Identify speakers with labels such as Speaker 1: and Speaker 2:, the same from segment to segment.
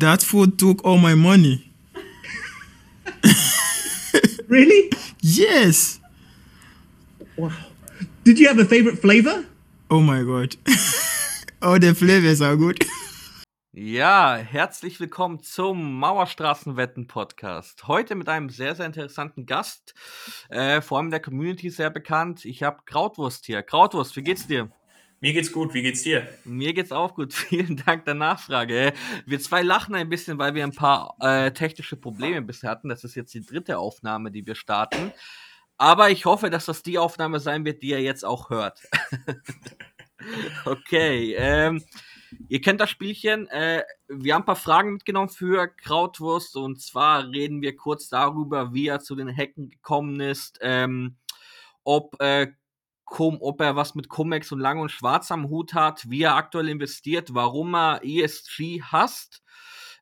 Speaker 1: That food took all my money.
Speaker 2: Really?
Speaker 1: Yes.
Speaker 2: Wow. Did you have a favorite flavor?
Speaker 1: Oh my god. all the flavors are good.
Speaker 3: Ja, herzlich willkommen zum Mauerstraßenwetten-Podcast. Heute mit einem sehr, sehr interessanten Gast, äh, vor allem der Community sehr bekannt. Ich habe Krautwurst hier. Krautwurst, wie geht's dir?
Speaker 4: Mir geht's gut, wie geht's dir?
Speaker 3: Mir geht's auch gut. Vielen Dank der Nachfrage. Wir zwei lachen ein bisschen, weil wir ein paar äh, technische Probleme bisher hatten. Das ist jetzt die dritte Aufnahme, die wir starten. Aber ich hoffe, dass das die Aufnahme sein wird, die ihr jetzt auch hört. okay. Ähm, ihr kennt das Spielchen. Äh, wir haben ein paar Fragen mitgenommen für Krautwurst. Und zwar reden wir kurz darüber, wie er zu den Hacken gekommen ist. Ähm, ob äh, ob er was mit Comex und Lang und Schwarz am Hut hat, wie er aktuell investiert, warum er ESG hasst,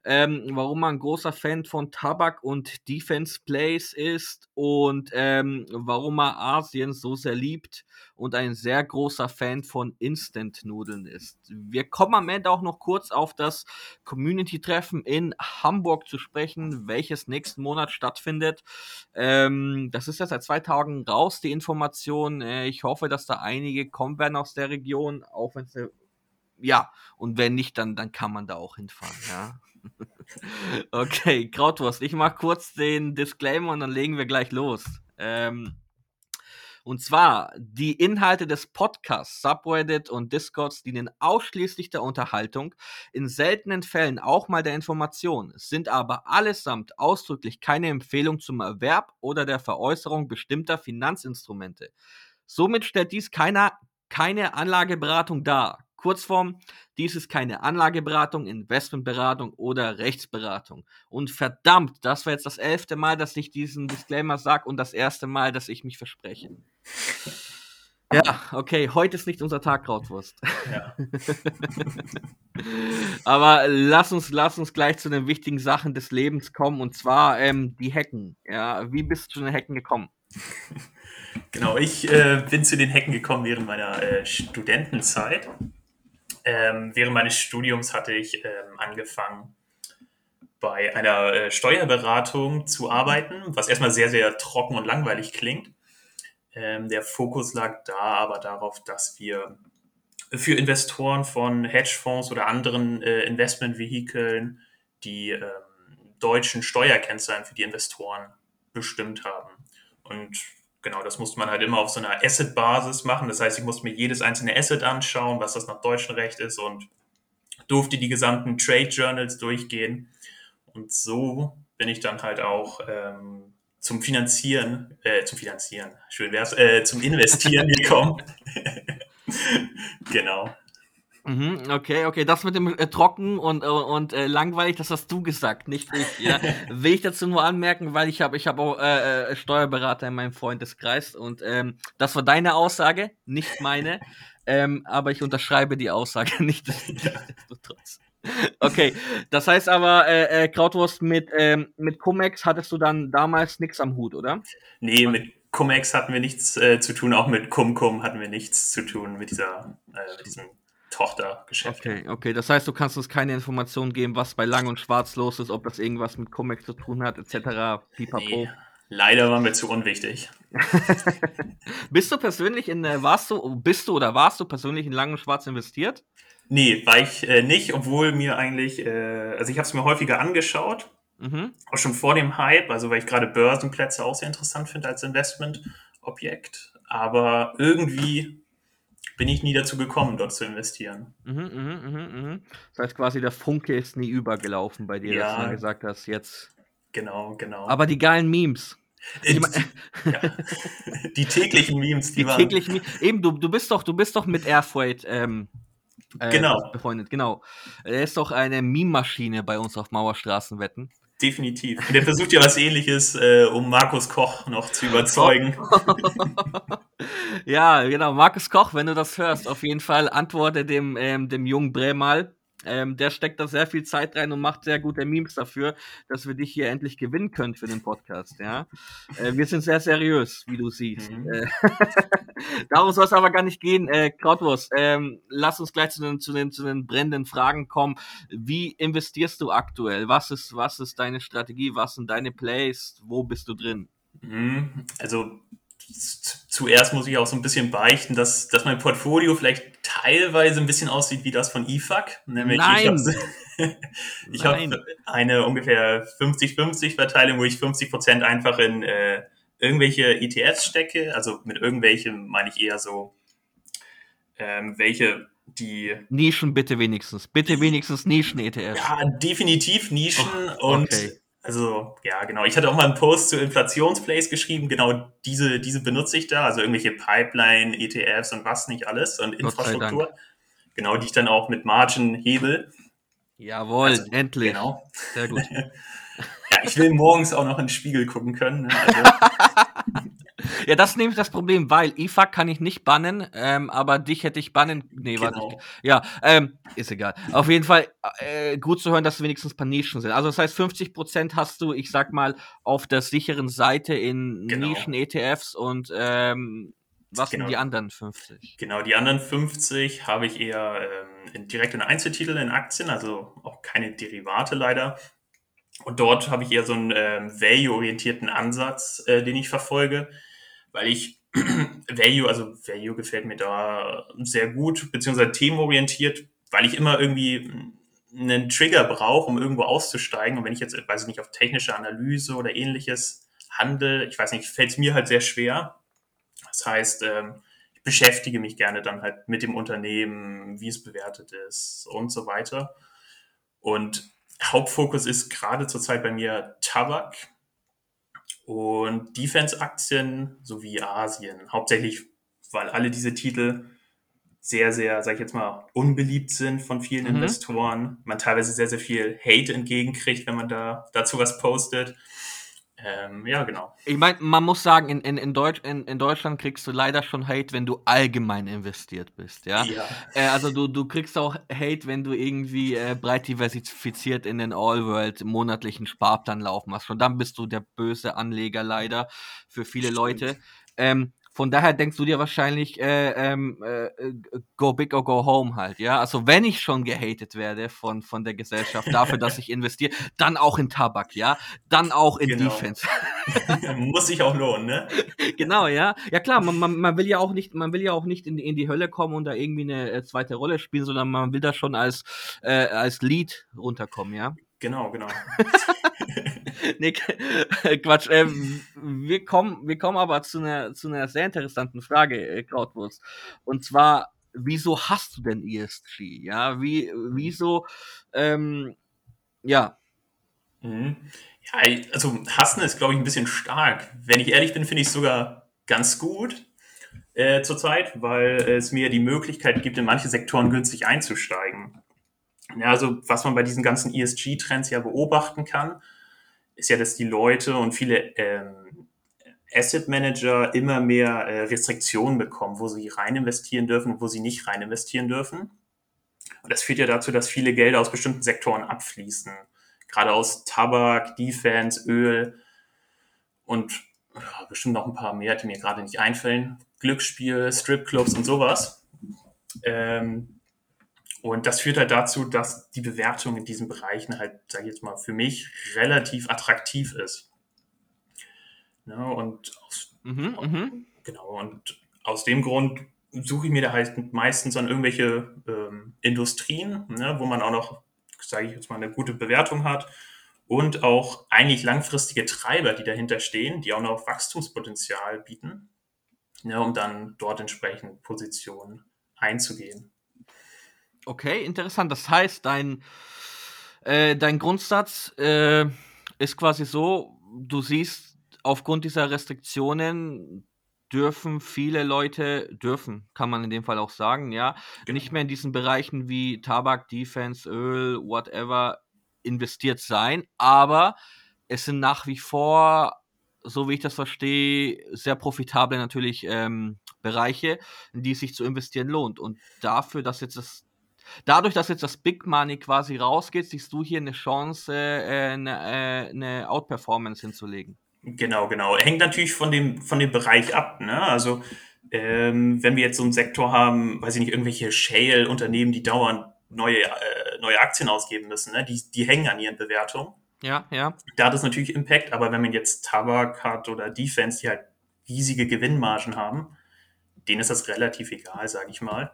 Speaker 3: ähm, warum ein großer Fan von Tabak und Defense Plays ist und ähm, warum er Asien so sehr liebt und ein sehr großer Fan von Instant-Nudeln ist. Wir kommen am Ende auch noch kurz auf das Community-Treffen in Hamburg zu sprechen, welches nächsten Monat stattfindet. Ähm, das ist ja seit zwei Tagen raus, die Information. Äh, ich hoffe, dass da einige kommen werden aus der Region, auch wenn es ja, und wenn nicht, dann, dann kann man da auch hinfahren, ja. Okay, Krautwurst, ich mach kurz den Disclaimer und dann legen wir gleich los. Ähm, und zwar, die Inhalte des Podcasts, Subreddit und Discords dienen ausschließlich der Unterhaltung, in seltenen Fällen auch mal der Information, sind aber allesamt ausdrücklich keine Empfehlung zum Erwerb oder der Veräußerung bestimmter Finanzinstrumente. Somit stellt dies keiner, keine Anlageberatung dar. Kurzform, dies ist keine Anlageberatung, Investmentberatung oder Rechtsberatung. Und verdammt, das war jetzt das elfte Mal, dass ich diesen Disclaimer sage und das erste Mal, dass ich mich verspreche. Ja, okay, heute ist nicht unser Tag, Krautwurst. Ja. Aber lass uns, lass uns gleich zu den wichtigen Sachen des Lebens kommen und zwar ähm, die Hacken. Ja, wie bist du zu den Hacken gekommen?
Speaker 4: Genau, ich äh, bin zu den Hacken gekommen während meiner äh, Studentenzeit. Ähm, während meines Studiums hatte ich ähm, angefangen, bei einer äh, Steuerberatung zu arbeiten, was erstmal sehr, sehr trocken und langweilig klingt. Ähm, der Fokus lag da aber darauf, dass wir für Investoren von Hedgefonds oder anderen äh, Investmentvehikeln die ähm, deutschen Steuerkennzahlen für die Investoren bestimmt haben. Und genau, das musste man halt immer auf so einer Asset-Basis machen. Das heißt, ich musste mir jedes einzelne Asset anschauen, was das nach deutschem Recht ist und durfte die gesamten Trade Journals durchgehen. Und so bin ich dann halt auch ähm, zum Finanzieren, äh, zum Finanzieren, schön wär's, äh, zum Investieren gekommen. genau.
Speaker 3: Mhm, okay, okay, das mit dem äh, trocken und, äh, und äh, langweilig, das hast du gesagt, nicht ich. Ja. Will ich dazu nur anmerken, weil ich habe ich hab auch äh, äh, Steuerberater in meinem Freundeskreis und ähm, das war deine Aussage, nicht meine. Ähm, aber ich unterschreibe die Aussage nicht. Nichtsdestotrotz. Okay, das heißt aber, äh, äh, Krautwurst mit, ähm, mit Cumex hattest du dann damals nichts am Hut, oder?
Speaker 4: Nee, mit Cumex hatten wir nichts äh, zu tun, auch mit Cum hatten wir nichts zu tun mit dieser, äh, mit diesem Tochtergeschäft.
Speaker 3: Okay, okay. Das heißt, du kannst uns keine Informationen geben, was bei Lang und Schwarz los ist, ob das irgendwas mit Comics zu tun hat, etc. Pipapo. Nee,
Speaker 4: leider waren wir zu unwichtig.
Speaker 3: bist du persönlich in, äh, warst du, bist du oder warst du persönlich in Lang und Schwarz investiert?
Speaker 4: Nee, war ich äh, nicht, obwohl mir eigentlich, äh, also ich habe es mir häufiger angeschaut, mhm. auch schon vor dem Hype, also weil ich gerade Börsenplätze auch sehr interessant finde als Investmentobjekt. Aber irgendwie bin ich nie dazu gekommen, dort zu investieren. Mhm,
Speaker 3: mh, mh, mh. Das heißt quasi, der Funke ist nie übergelaufen bei dir, ja, dass du gesagt hast, jetzt.
Speaker 4: Genau, genau.
Speaker 3: Aber die geilen Memes.
Speaker 4: Die, ja. die täglichen Memes, die, die waren.
Speaker 3: Täglichen, eben, du, du bist doch, du bist doch mit Airfreight ähm, äh,
Speaker 4: genau.
Speaker 3: befreundet, genau. Er ist doch eine Meme-Maschine bei uns auf Mauerstraßenwetten.
Speaker 4: Definitiv. Und der versucht ja was ähnliches, äh, um Markus Koch noch zu überzeugen.
Speaker 3: ja, genau. Markus Koch, wenn du das hörst, auf jeden Fall antworte dem, ähm, dem jungen Bre mal. Ähm, der steckt da sehr viel Zeit rein und macht sehr gute Memes dafür, dass wir dich hier endlich gewinnen können für den Podcast. Ja, äh, wir sind sehr seriös, wie du siehst.
Speaker 4: Mhm.
Speaker 3: Äh, darum soll es aber gar nicht gehen. Äh, Krautwurst, ähm, lass uns gleich zu den, zu, den, zu den brennenden Fragen kommen. Wie investierst du aktuell? Was ist, was ist deine Strategie? Was sind deine Plays? Wo bist du drin?
Speaker 4: Mhm. Also zuerst muss ich auch so ein bisschen beichten, dass, dass mein Portfolio vielleicht teilweise ein bisschen aussieht wie das von IFAC. Nämlich
Speaker 3: Nein.
Speaker 4: ich habe hab eine ungefähr 50-50 Verteilung, wo ich 50% einfach in äh, irgendwelche ETFs stecke. Also mit irgendwelchen meine ich eher so, ähm, welche die
Speaker 3: Nischen bitte wenigstens. Bitte wenigstens Nischen-ETF.
Speaker 4: ja, definitiv Nischen und
Speaker 3: okay.
Speaker 4: Also, ja, genau. Ich hatte auch mal einen Post zu Inflationsplays geschrieben. Genau diese, diese benutze ich da. Also irgendwelche Pipeline, ETFs und was nicht alles und Infrastruktur. Genau, die ich dann auch mit Margin hebel.
Speaker 3: Jawohl,
Speaker 4: Also,
Speaker 3: endlich.
Speaker 4: Genau.
Speaker 3: Sehr gut.
Speaker 4: Ja, ich will morgens auch noch in den Spiegel gucken können. Ne? Also,
Speaker 3: Ja, das ist nämlich das Problem, weil IFAC kann ich nicht bannen, ähm, aber dich hätte ich bannen. Nee, warte.
Speaker 4: Genau.
Speaker 3: Ich, ja, ähm, ist egal. Auf jeden Fall äh, gut zu hören, dass wenigstens ein paar Nischen sind. Also das heißt, 50% hast du, ich sag mal, auf der sicheren Seite in
Speaker 4: Genau.
Speaker 3: Nischen-ETFs und ähm, was
Speaker 4: Genau.
Speaker 3: sind die anderen 50?
Speaker 4: genau, die anderen 50 habe ich eher ähm, in, direkt in Einzeltitel, in Aktien, also auch keine Derivate leider. Und dort habe ich eher so einen ähm, value-orientierten Ansatz, äh, den ich verfolge, weil ich Value, also Value gefällt mir da sehr gut, beziehungsweise themenorientiert, weil ich immer irgendwie einen Trigger brauche, um irgendwo auszusteigen. Und wenn ich jetzt, weiß ich nicht, auf technische Analyse oder ähnliches handle, ich weiß nicht, fällt es mir halt sehr schwer. Das heißt, ähm, ich beschäftige mich gerne dann halt mit dem Unternehmen, wie es bewertet ist und so weiter. Und Hauptfokus ist gerade zurzeit bei mir Tabak und Defense-Aktien sowie Asien. Hauptsächlich, weil alle diese Titel sehr, sehr, sag ich jetzt mal, unbeliebt sind von vielen
Speaker 3: Mhm.
Speaker 4: Investoren. Man teilweise sehr, sehr viel Hate entgegenkriegt, wenn man da dazu was postet. Ähm, ja, genau.
Speaker 3: Ich meine, man muss sagen, in, in, in, Deutsch, in, in Deutschland kriegst du leider schon Hate, wenn du allgemein investiert bist, ja.
Speaker 4: Ja.
Speaker 3: Äh, also du, du kriegst auch Hate, wenn du irgendwie äh, breit diversifiziert in den All-World monatlichen Sparplan laufen hast. Schon dann bist du der böse Anleger leider für viele. Leute. Ähm, von daher denkst du dir wahrscheinlich, äh, ähm, äh, äh, go big or go home halt, ja. Also wenn ich schon gehatet werde von, von der Gesellschaft dafür, dass ich investiere, dann auch in Tabak, ja. Dann auch in
Speaker 4: Genau.
Speaker 3: Defense.
Speaker 4: Muss sich auch lohnen, ne?
Speaker 3: genau, ja. Ja klar, man, man, man will ja auch nicht, man will ja auch nicht in, die- in die Hölle kommen und da irgendwie eine äh, zweite Rolle spielen, sondern man will da schon als, äh, als Lead runterkommen, ja.
Speaker 4: Genau, genau.
Speaker 3: nee, Quatsch. Ähm, wir kommen, wir kommen aber zu einer, zu einer sehr interessanten Frage, äh, Krautwurst. Und zwar, wieso hast du denn ESG? Ja, wie, wieso, ähm, ja,
Speaker 4: Mhm. Ja, also hassen ist, glaube ich, ein bisschen stark. Wenn ich ehrlich bin, finde ich es sogar ganz gut äh, zurzeit, weil es mir die Möglichkeit gibt, in manche Sektoren günstig einzusteigen. Ja, also was man bei diesen ganzen ESG-Trends ja beobachten kann, ist ja, dass die Leute und viele ähm, Asset Manager immer mehr äh, Restriktionen bekommen, wo sie rein investieren dürfen und wo sie nicht rein investieren dürfen. Und das führt ja dazu, dass viele Gelder aus bestimmten Sektoren abfließen gerade aus Tabak, Defense, Öl und ja, bestimmt noch ein paar mehr, die mir gerade nicht einfallen. Glücksspiel, Stripclubs und sowas. Ähm, und das führt halt dazu, dass die Bewertung in diesen Bereichen halt, sage ich jetzt mal, für mich relativ attraktiv ist. Ja, und aus,
Speaker 3: mhm, mhm.
Speaker 4: genau, und aus dem Grund suche ich mir da halt meistens an irgendwelche ähm, Industrien, ne, wo man auch noch sage ich jetzt mal, eine gute Bewertung hat und auch eigentlich langfristige Treiber, die dahinter stehen, die auch noch Wachstumspotenzial bieten, ne, um dann dort entsprechend Positionen einzugehen.
Speaker 3: Okay, interessant. Das heißt, dein, äh, dein Grundsatz äh, ist quasi so, du siehst, aufgrund dieser Restriktionen dürfen viele Leute, dürfen, kann man in dem Fall auch sagen, ja,
Speaker 4: Genau.
Speaker 3: nicht mehr in diesen Bereichen wie Tabak, Defense, Öl, whatever investiert sein, aber es sind nach wie vor, so wie ich das verstehe, sehr profitable natürlich ähm, Bereiche, in die es sich zu investieren lohnt. Und dafür, dass jetzt das Dadurch, dass jetzt das Big Money quasi rausgeht, siehst du hier eine Chance, äh, eine, äh, eine Outperformance hinzulegen.
Speaker 4: Genau, genau. Hängt natürlich von dem, von dem Bereich ab. Ne? Also ähm, wenn wir jetzt so einen Sektor haben, weiß ich nicht, irgendwelche Shale-Unternehmen, die dauernd neue, äh, neue Aktien ausgeben müssen, ne? die, die hängen an ihren Bewertungen.
Speaker 3: Ja, ja.
Speaker 4: Da hat es natürlich Impact, aber wenn man jetzt Tabak hat oder Defense, die halt riesige Gewinnmargen haben, denen ist das relativ egal, sage ich mal,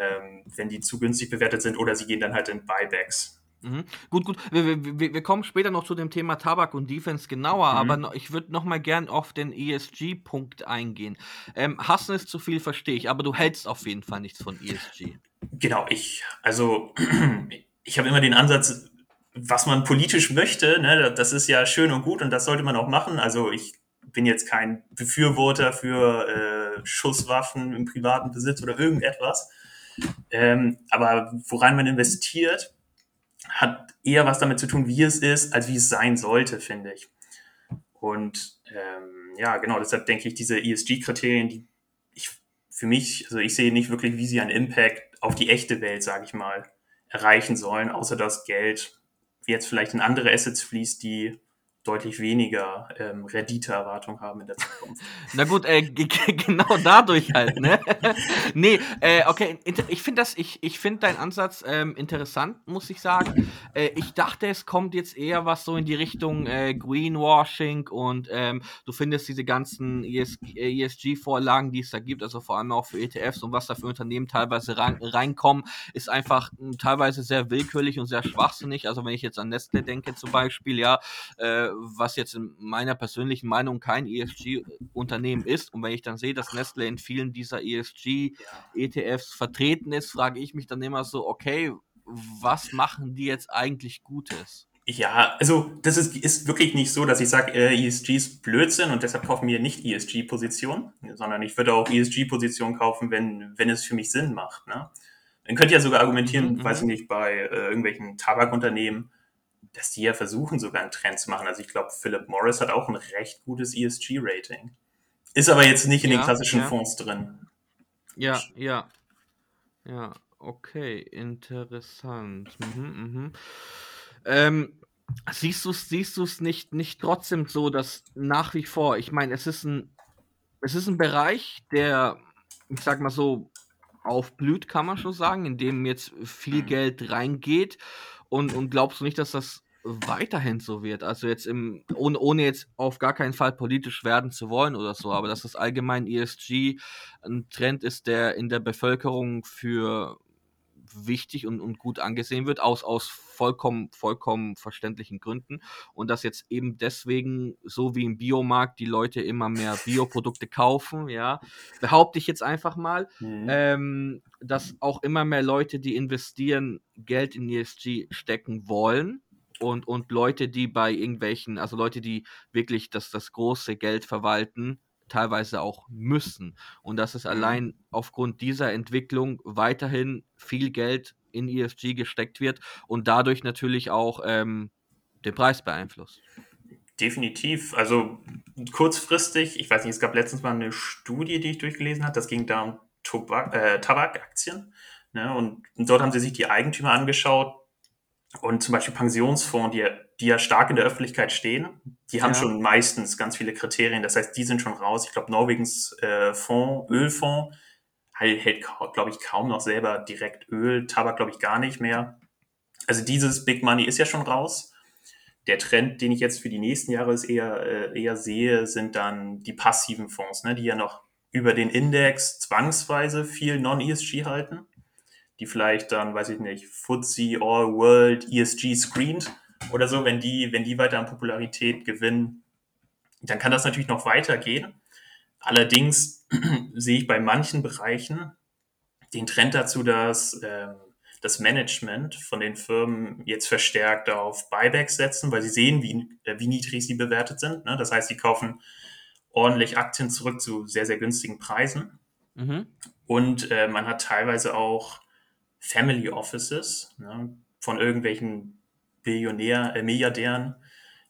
Speaker 4: ähm, wenn die zu günstig bewertet sind oder sie gehen dann halt in Buybacks.
Speaker 3: Mhm. Gut, gut. Wir, wir, wir, kommen später noch zu dem Thema Tabak und Defense genauer, mhm. aber ich würde noch mal gern auf den ESG-Punkt eingehen. Ähm, Hassen ist zu viel, verstehe ich, aber du hältst auf jeden Fall nichts von ESG.
Speaker 4: Genau, ich, also ich habe immer den Ansatz, was man politisch möchte, ne, das ist ja schön und gut und das sollte man auch machen. Also ich bin jetzt kein Befürworter für äh, Schusswaffen im privaten Besitz oder irgendetwas. Ähm, aber woran man investiert, hat eher was damit zu tun, wie es ist, als wie es sein sollte, finde ich. Und ähm, ja, genau, deshalb denke ich, diese ESG-Kriterien, die ich für mich, also ich sehe nicht wirklich, wie sie einen Impact auf die echte Welt, sage ich mal, erreichen sollen, außer dass Geld jetzt vielleicht in andere Assets fließt, die deutlich weniger ähm, Renditeerwartung haben in der Zukunft.
Speaker 3: Na gut, äh, genau dadurch halt, ne? nee, äh, okay, ich finde das, ich, ich finde deinen Ansatz ähm, interessant, muss ich sagen. Äh, ich dachte, es kommt jetzt eher was so in die Richtung äh, Greenwashing und ähm, du findest diese ganzen ES ESG-Vorlagen, die es da gibt, also vor allem auch für ETFs und was da für Unternehmen teilweise rein, reinkommen, ist einfach hm, teilweise sehr willkürlich und sehr schwachsinnig. Also wenn ich jetzt an Nestle denke zum Beispiel, ja, äh, was jetzt in meiner persönlichen Meinung kein ESG-Unternehmen ist. Und wenn ich dann sehe, dass Nestle in vielen dieser ESG-ETFs vertreten ist, frage ich mich dann immer so, okay, was machen die jetzt eigentlich Gutes?
Speaker 4: Ja, also das ist, ist wirklich nicht so, dass ich sage, äh, ESG ist Blödsinn und deshalb kaufen wir nicht ESG-Positionen, sondern ich würde auch ESG-Positionen kaufen, wenn, wenn es für mich Sinn macht. Ne? Dann könnt ihr sogar argumentieren, mhm, weiß ich mhm. nicht, bei äh, irgendwelchen Tabakunternehmen, dass die ja versuchen, sogar einen Trend zu machen. Also ich glaube, Philip Morris hat auch ein recht gutes ESG-Rating. Ist aber jetzt nicht in ja, den klassischen ja. Fonds drin.
Speaker 3: Ja, ja. Ja, okay, interessant. Mhm, mhm. Ähm, siehst du es siehst nicht, nicht trotzdem so, dass nach wie vor, ich meine, es ist ein, es ist ein Bereich, der, ich sag mal so, aufblüht, kann man schon sagen, in dem jetzt viel mhm. Geld reingeht und, und glaubst du nicht, dass das weiterhin so wird? Also jetzt im, ohne, ohne jetzt auf gar keinen Fall politisch werden zu wollen oder so, aber dass das allgemein ESG ein Trend ist, der in der Bevölkerung für wichtig und, und gut angesehen wird, aus, aus vollkommen, vollkommen verständlichen Gründen. Und dass jetzt eben deswegen, so wie im Biomarkt, die Leute immer mehr Bioprodukte kaufen, ja, behaupte ich jetzt einfach mal, mhm. ähm, dass auch immer mehr Leute, die investieren, Geld in ESG stecken wollen. Und, und Leute, die bei irgendwelchen, also Leute, die wirklich das, das große Geld verwalten, teilweise auch müssen. Und dass es mhm. allein aufgrund dieser Entwicklung weiterhin viel Geld in ESG gesteckt wird und dadurch natürlich auch ähm, den Preis beeinflusst.
Speaker 4: Definitiv. Also kurzfristig, ich weiß nicht, es gab letztens mal eine Studie, die ich durchgelesen habe, das ging da um Tobak, äh, Tabakaktien. Ne? Und, und dort haben sie sich die Eigentümer angeschaut, und zum Beispiel Pensionsfonds, die, die ja stark in der Öffentlichkeit stehen, die haben ja. schon meistens ganz viele Kriterien. Das heißt, die sind schon raus. Ich glaube, Norwegens äh, Fonds, Ölfonds, hält, hält glaube ich, kaum noch selber direkt Öl, Tabak, glaube ich, gar nicht mehr. Also dieses Big Money ist ja schon raus. Der Trend, den ich jetzt für die nächsten Jahre eher, äh, eher sehe, sind dann die passiven Fonds, ne, die ja noch über den Index zwangsweise viel Non-ESG halten die vielleicht dann, weiß ich nicht, FTSE All World ESG screened oder so, wenn die, wenn die weiter an Popularität gewinnen, dann kann das natürlich noch weitergehen. Allerdings sehe ich bei manchen Bereichen den Trend dazu, dass ähm, das Management von den Firmen jetzt verstärkt auf Buybacks setzen, weil sie sehen, wie, äh, wie niedrig sie bewertet sind. Ne? Das heißt, sie kaufen ordentlich Aktien zurück zu sehr, sehr günstigen Preisen. Mhm. Und äh, man hat teilweise auch Family Offices ne, von irgendwelchen Billionär, äh, Milliardären,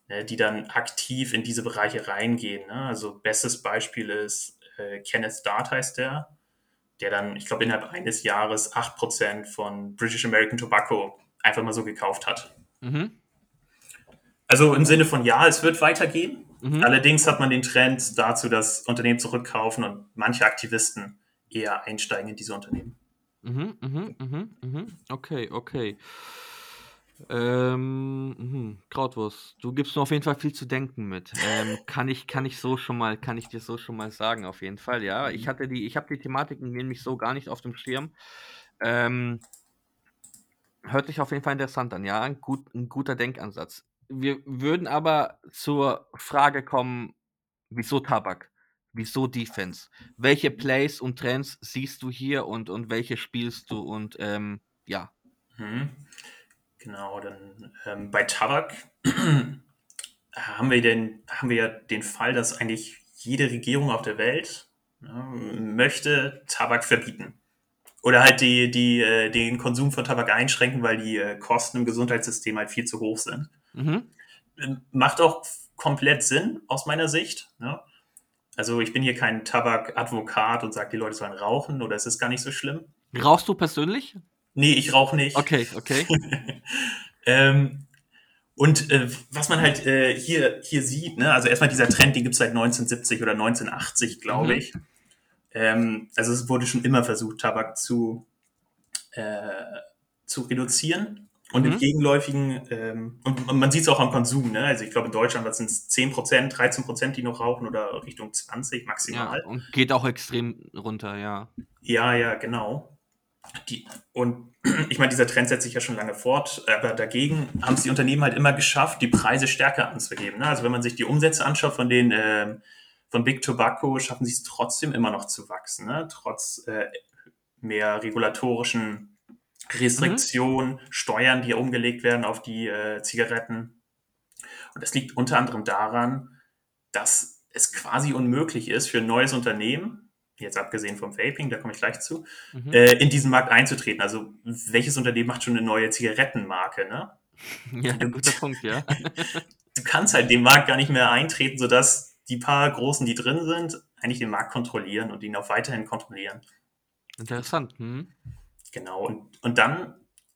Speaker 4: äh, die dann aktiv in diese Bereiche reingehen. Ne? Also bestes Beispiel ist äh, Kenneth Dart heißt der. der dann, ich glaube, innerhalb eines Jahres 8% von British American Tobacco einfach mal so gekauft hat.
Speaker 3: Mhm.
Speaker 4: Also im Sinne von ja, es wird weitergehen.
Speaker 3: Mhm.
Speaker 4: Allerdings hat man den Trend dazu, dass Unternehmen zurückkaufen und manche Aktivisten eher einsteigen in diese Unternehmen.
Speaker 3: Mhm, mhm, mhm, mhm. Okay, okay. Ähm, mhm. Krautwurst, du gibst mir auf jeden Fall viel zu denken mit. Ähm, kann ich, kann ich so schon mal, kann ich dir so schon mal sagen, auf jeden Fall, ja. Ich hatte die, ich habe die Thematiken nämlich so gar nicht auf dem Schirm. Ähm, hört sich auf jeden Fall interessant an, ja. Ein, gut, ein guter Denkansatz. Wir würden aber zur Frage kommen, wieso Tabak? Wieso Defense? Welche Plays und Trends siehst du hier und, und welche spielst du und ähm, ja.
Speaker 4: Mhm. Genau, dann ähm, bei Tabak haben wir, den, haben wir ja den Fall, dass eigentlich jede Regierung auf der Welt ne, möchte Tabak verbieten. Oder halt die, die, äh, den Konsum von Tabak einschränken, weil die äh, Kosten im Gesundheitssystem halt viel zu hoch sind.
Speaker 3: Mhm.
Speaker 4: Ähm, Macht auch komplett Sinn aus meiner Sicht. Ne? Also ich bin hier kein Tabak-Advokat und sage, die Leute sollen rauchen oder es ist gar nicht so schlimm.
Speaker 3: Rauchst du persönlich?
Speaker 4: Nee, ich rauche nicht.
Speaker 3: Okay, okay.
Speaker 4: ähm, und äh, was man halt äh, hier, hier sieht, ne, also erstmal dieser Trend, den gibt es seit 1970 oder 1980, glaube
Speaker 3: Mhm.
Speaker 4: ich. Ähm, also es wurde schon immer versucht, Tabak zu, äh, zu reduzieren. Und
Speaker 3: Mhm.
Speaker 4: im Gegenläufigen, ähm, und, und man sieht es auch am Konsum, ne? Also ich glaube in Deutschland was sind es 10%, 13%, die noch rauchen oder Richtung 20
Speaker 3: Ja,
Speaker 4: maximal.
Speaker 3: und geht auch extrem runter, ja.
Speaker 4: Ja, ja, genau. Die, und ich meine, dieser Trend setzt sich ja schon lange fort, aber dagegen haben es die Unternehmen halt immer geschafft, die Preise stärker anzuheben. Ne? Also wenn man sich die Umsätze anschaut von den ähm, von Big Tobacco, schaffen sie es trotzdem immer noch zu wachsen, ne? trotz äh, mehr regulatorischen Restriktionen, Steuern, die umgelegt werden auf die äh, Zigaretten. Und das liegt unter anderem daran, dass es quasi unmöglich ist für ein neues Unternehmen, jetzt abgesehen vom Vaping, da komme ich gleich zu,
Speaker 3: Mhm.
Speaker 4: äh, in diesen Markt einzutreten. Also welches Unternehmen macht schon eine neue Zigarettenmarke? Ne?
Speaker 3: Ja, guter Punkt, ja.
Speaker 4: Du kannst halt den Markt gar nicht mehr eintreten, sodass die paar Großen, die drin sind, eigentlich den Markt kontrollieren und ihn auch weiterhin kontrollieren.
Speaker 3: Interessant. Hm?
Speaker 4: Genau. Und, und dann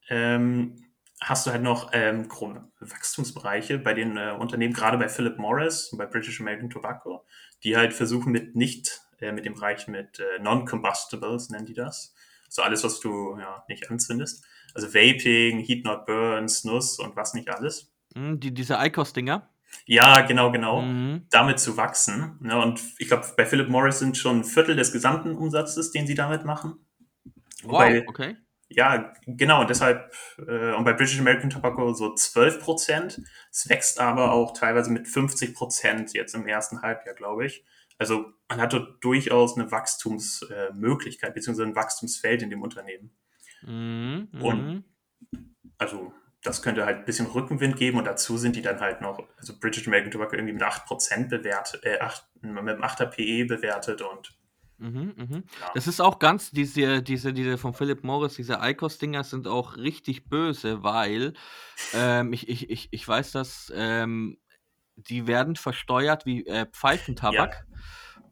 Speaker 4: ähm, hast du halt noch ähm, Wachstumsbereiche bei den äh, Unternehmen, gerade bei Philip Morris und bei British American Tobacco, die halt versuchen mit nicht, äh, mit dem Bereich mit äh, Non-Combustibles, nennen die das. So alles, was du ja nicht anzündest. Also Vaping, Heat Not Burn, Snus und was nicht alles.
Speaker 3: Hm, Die, diese ICOS-Dinger.
Speaker 4: Ja, genau, genau.
Speaker 3: Mhm.
Speaker 4: Damit zu wachsen. Ne? Und ich glaube, bei Philip Morris sind schon ein Viertel des gesamten Umsatzes, den sie damit machen.
Speaker 3: Wow,
Speaker 4: Wobei-
Speaker 3: okay.
Speaker 4: Ja, genau, und deshalb, äh, und bei British American Tobacco so 12 Prozent. Es wächst aber auch teilweise mit 50 Prozent jetzt im ersten Halbjahr, glaube ich. Also man hat dort durchaus eine Wachstumsmöglichkeit, äh, beziehungsweise ein Wachstumsfeld in dem Unternehmen.
Speaker 3: Mhm.
Speaker 4: Und-
Speaker 3: mhm.
Speaker 4: Also das könnte halt ein bisschen Rückenwind geben und dazu sind die dann halt noch, also British American Tobacco irgendwie mit 8 Prozent bewertet, äh, 8, mit einem 8er PE bewertet und
Speaker 3: Mhm, mhm.
Speaker 4: Ja.
Speaker 3: Das ist auch ganz, diese, diese, diese von Philip Morris, diese ICOS-Dinger sind auch richtig böse, weil ähm, ich, ich, ich, ich weiß, dass ähm, die werden versteuert wie äh, Pfeifentabak.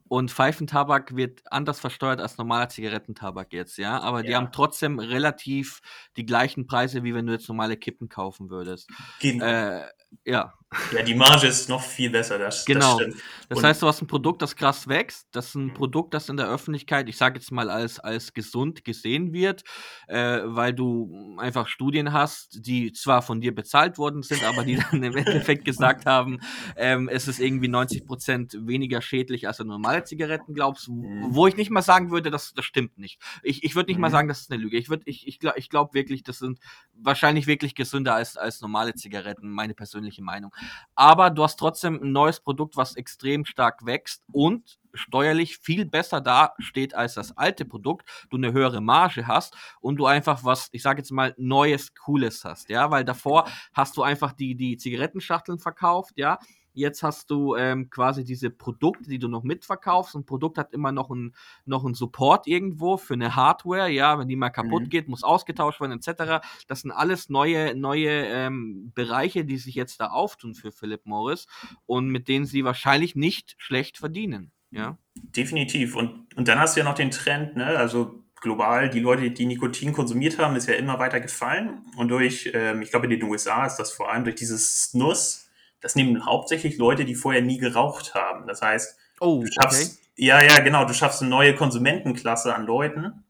Speaker 3: Und Pfeifentabak wird anders versteuert als normaler Zigarettentabak jetzt, ja. Aber die
Speaker 4: Ja.
Speaker 3: haben trotzdem relativ die gleichen Preise, wie wenn du jetzt normale Kippen kaufen würdest.
Speaker 4: gehen.
Speaker 3: Äh, ja,
Speaker 4: ja, die Marge ist noch viel besser, das,
Speaker 3: Genau.
Speaker 4: das stimmt.
Speaker 3: Das
Speaker 4: Und-
Speaker 3: heißt, du hast ein Produkt, das krass wächst. Das ist ein
Speaker 4: Mhm.
Speaker 3: Produkt, das in der Öffentlichkeit, ich sage jetzt mal, als, als gesund gesehen wird, äh, weil du einfach Studien hast, die zwar von dir bezahlt worden sind, aber die dann im Endeffekt gesagt haben, ähm, es ist irgendwie 90% weniger schädlich als normale Zigaretten, glaubst du?
Speaker 4: Mhm.
Speaker 3: Wo ich nicht mal sagen würde, das, das stimmt nicht. Ich, ich würde nicht mal
Speaker 4: Mhm.
Speaker 3: sagen, das ist eine Lüge. Ich, würd- ich, ich glaube ich glaub wirklich, das sind wahrscheinlich wirklich gesünder als, als normale Zigaretten, meine persönliche Meinung aber du hast trotzdem ein neues Produkt, was extrem stark wächst und steuerlich viel besser dasteht als das alte Produkt, du eine höhere Marge hast und du einfach was, ich sage jetzt mal, Neues, Cooles hast, ja, weil davor hast du einfach die, die Zigarettenschachteln verkauft, ja, Jetzt hast du ähm, quasi diese Produkte, die du noch mitverkaufst. Ein Produkt hat immer noch einen noch einen Support irgendwo für eine Hardware. Ja, wenn die mal kaputt
Speaker 4: Mhm.
Speaker 3: geht, muss ausgetauscht werden etc. Das sind alles neue neue ähm, Bereiche, die sich jetzt da auftun für Philip Morris und mit denen sie wahrscheinlich nicht schlecht verdienen. Ja.
Speaker 4: Definitiv. Und, und dann hast du ja noch den Trend, ne? Also global die Leute, die Nikotin konsumiert haben, ist ja immer weiter gefallen. Und durch, ähm, ich glaube, in den USA ist das vor allem durch dieses Snus, das nehmen hauptsächlich Leute, die vorher nie geraucht haben. Das heißt,
Speaker 3: Oh,
Speaker 4: du
Speaker 3: okay.
Speaker 4: schaffst, ja, ja, genau, du schaffst eine neue Konsumentenklasse an Leuten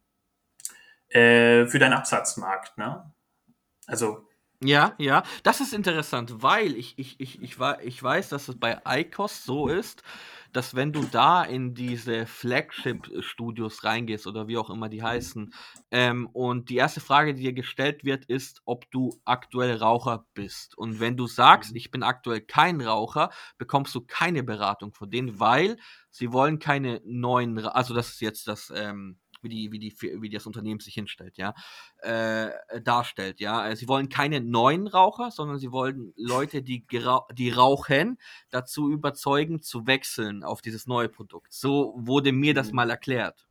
Speaker 4: äh, für deinen Absatzmarkt. Ne? Also,
Speaker 3: Ja, ja, das ist interessant, weil ich, ich, ich, ich, ich weiß, dass es bei ICOS so ist, dass wenn du da in diese Flagship-Studios reingehst oder wie auch immer die heißen, ähm, und die erste Frage, die dir gestellt wird, ist, ob du aktuell Raucher bist. Und wenn du sagst,
Speaker 4: Mhm.
Speaker 3: ich bin aktuell kein Raucher, bekommst du keine Beratung von denen, weil sie wollen keine neuen, also das ist jetzt das, ähm, wie die, wie die, wie das Unternehmen sich hinstellt, ja, äh, darstellt, ja. Äh, Sie wollen keine neuen Raucher, sondern sie wollen Leute, die, die rauchen, dazu überzeugen, zu wechseln auf dieses neue Produkt. So wurde mir das
Speaker 4: Mhm.
Speaker 3: mal erklärt.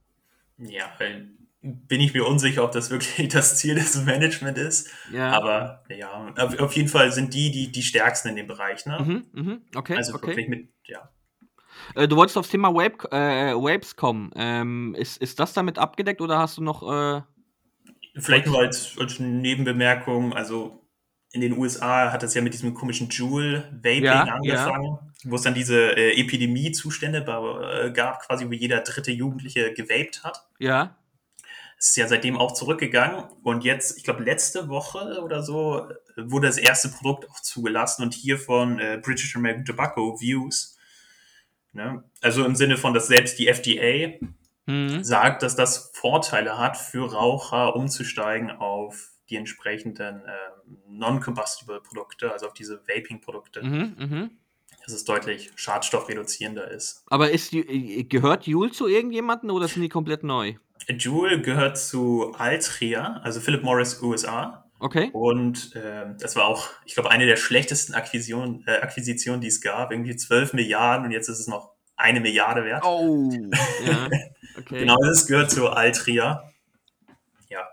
Speaker 4: ja, äh, bin ich mir unsicher, ob das wirklich das Ziel des Management ist.
Speaker 3: Ja.
Speaker 4: Aber ja, auf, auf jeden Fall sind die, die die stärksten in dem Bereich. Ne?
Speaker 3: Mhm, mhm, okay,
Speaker 4: Also
Speaker 3: okay.
Speaker 4: wirklich mit, ja.
Speaker 3: Äh, du wolltest aufs Thema Web, äh, Waves kommen. Ähm, ist, ist das damit abgedeckt oder hast du noch. Äh,
Speaker 4: Vielleicht nur als, als Nebenbemerkung, also in den USA hat das ja mit diesem komischen Juul-Vaping
Speaker 3: Ja, ja.
Speaker 4: angefangen, wo es dann diese äh, Epidemie-Zustände äh, gab, quasi wo jeder dritte Jugendliche gewaped hat.
Speaker 3: ja?
Speaker 4: Es ist ja seitdem auch zurückgegangen und jetzt, ich glaube, letzte Woche oder so äh, wurde das erste Produkt auch zugelassen und hier von äh, British American Tobacco Views. Ne? Also im Sinne von, dass selbst die FDA
Speaker 3: Mhm.
Speaker 4: sagt, dass das Vorteile hat für Raucher umzusteigen auf die entsprechenden ähm, non-combustible Produkte, also auf diese Vaping-Produkte,
Speaker 3: Mhm, mhm.
Speaker 4: dass es deutlich schadstoffreduzierender ist.
Speaker 3: Aber ist die, äh, gehört Jule zu irgendjemandem oder sind die komplett neu?
Speaker 4: Juul gehört zu Altria, also Philip Morris USA.
Speaker 3: Okay.
Speaker 4: Und ähm, das war auch, ich glaube, eine der schlechtesten Akquisitionen, äh, Akquisitionen, die es gab. Irgendwie 12 Milliarden und jetzt ist es noch eine Milliarde wert.
Speaker 3: Oh, ja. Okay.
Speaker 4: Genau, es gehört zu Altria. Ja.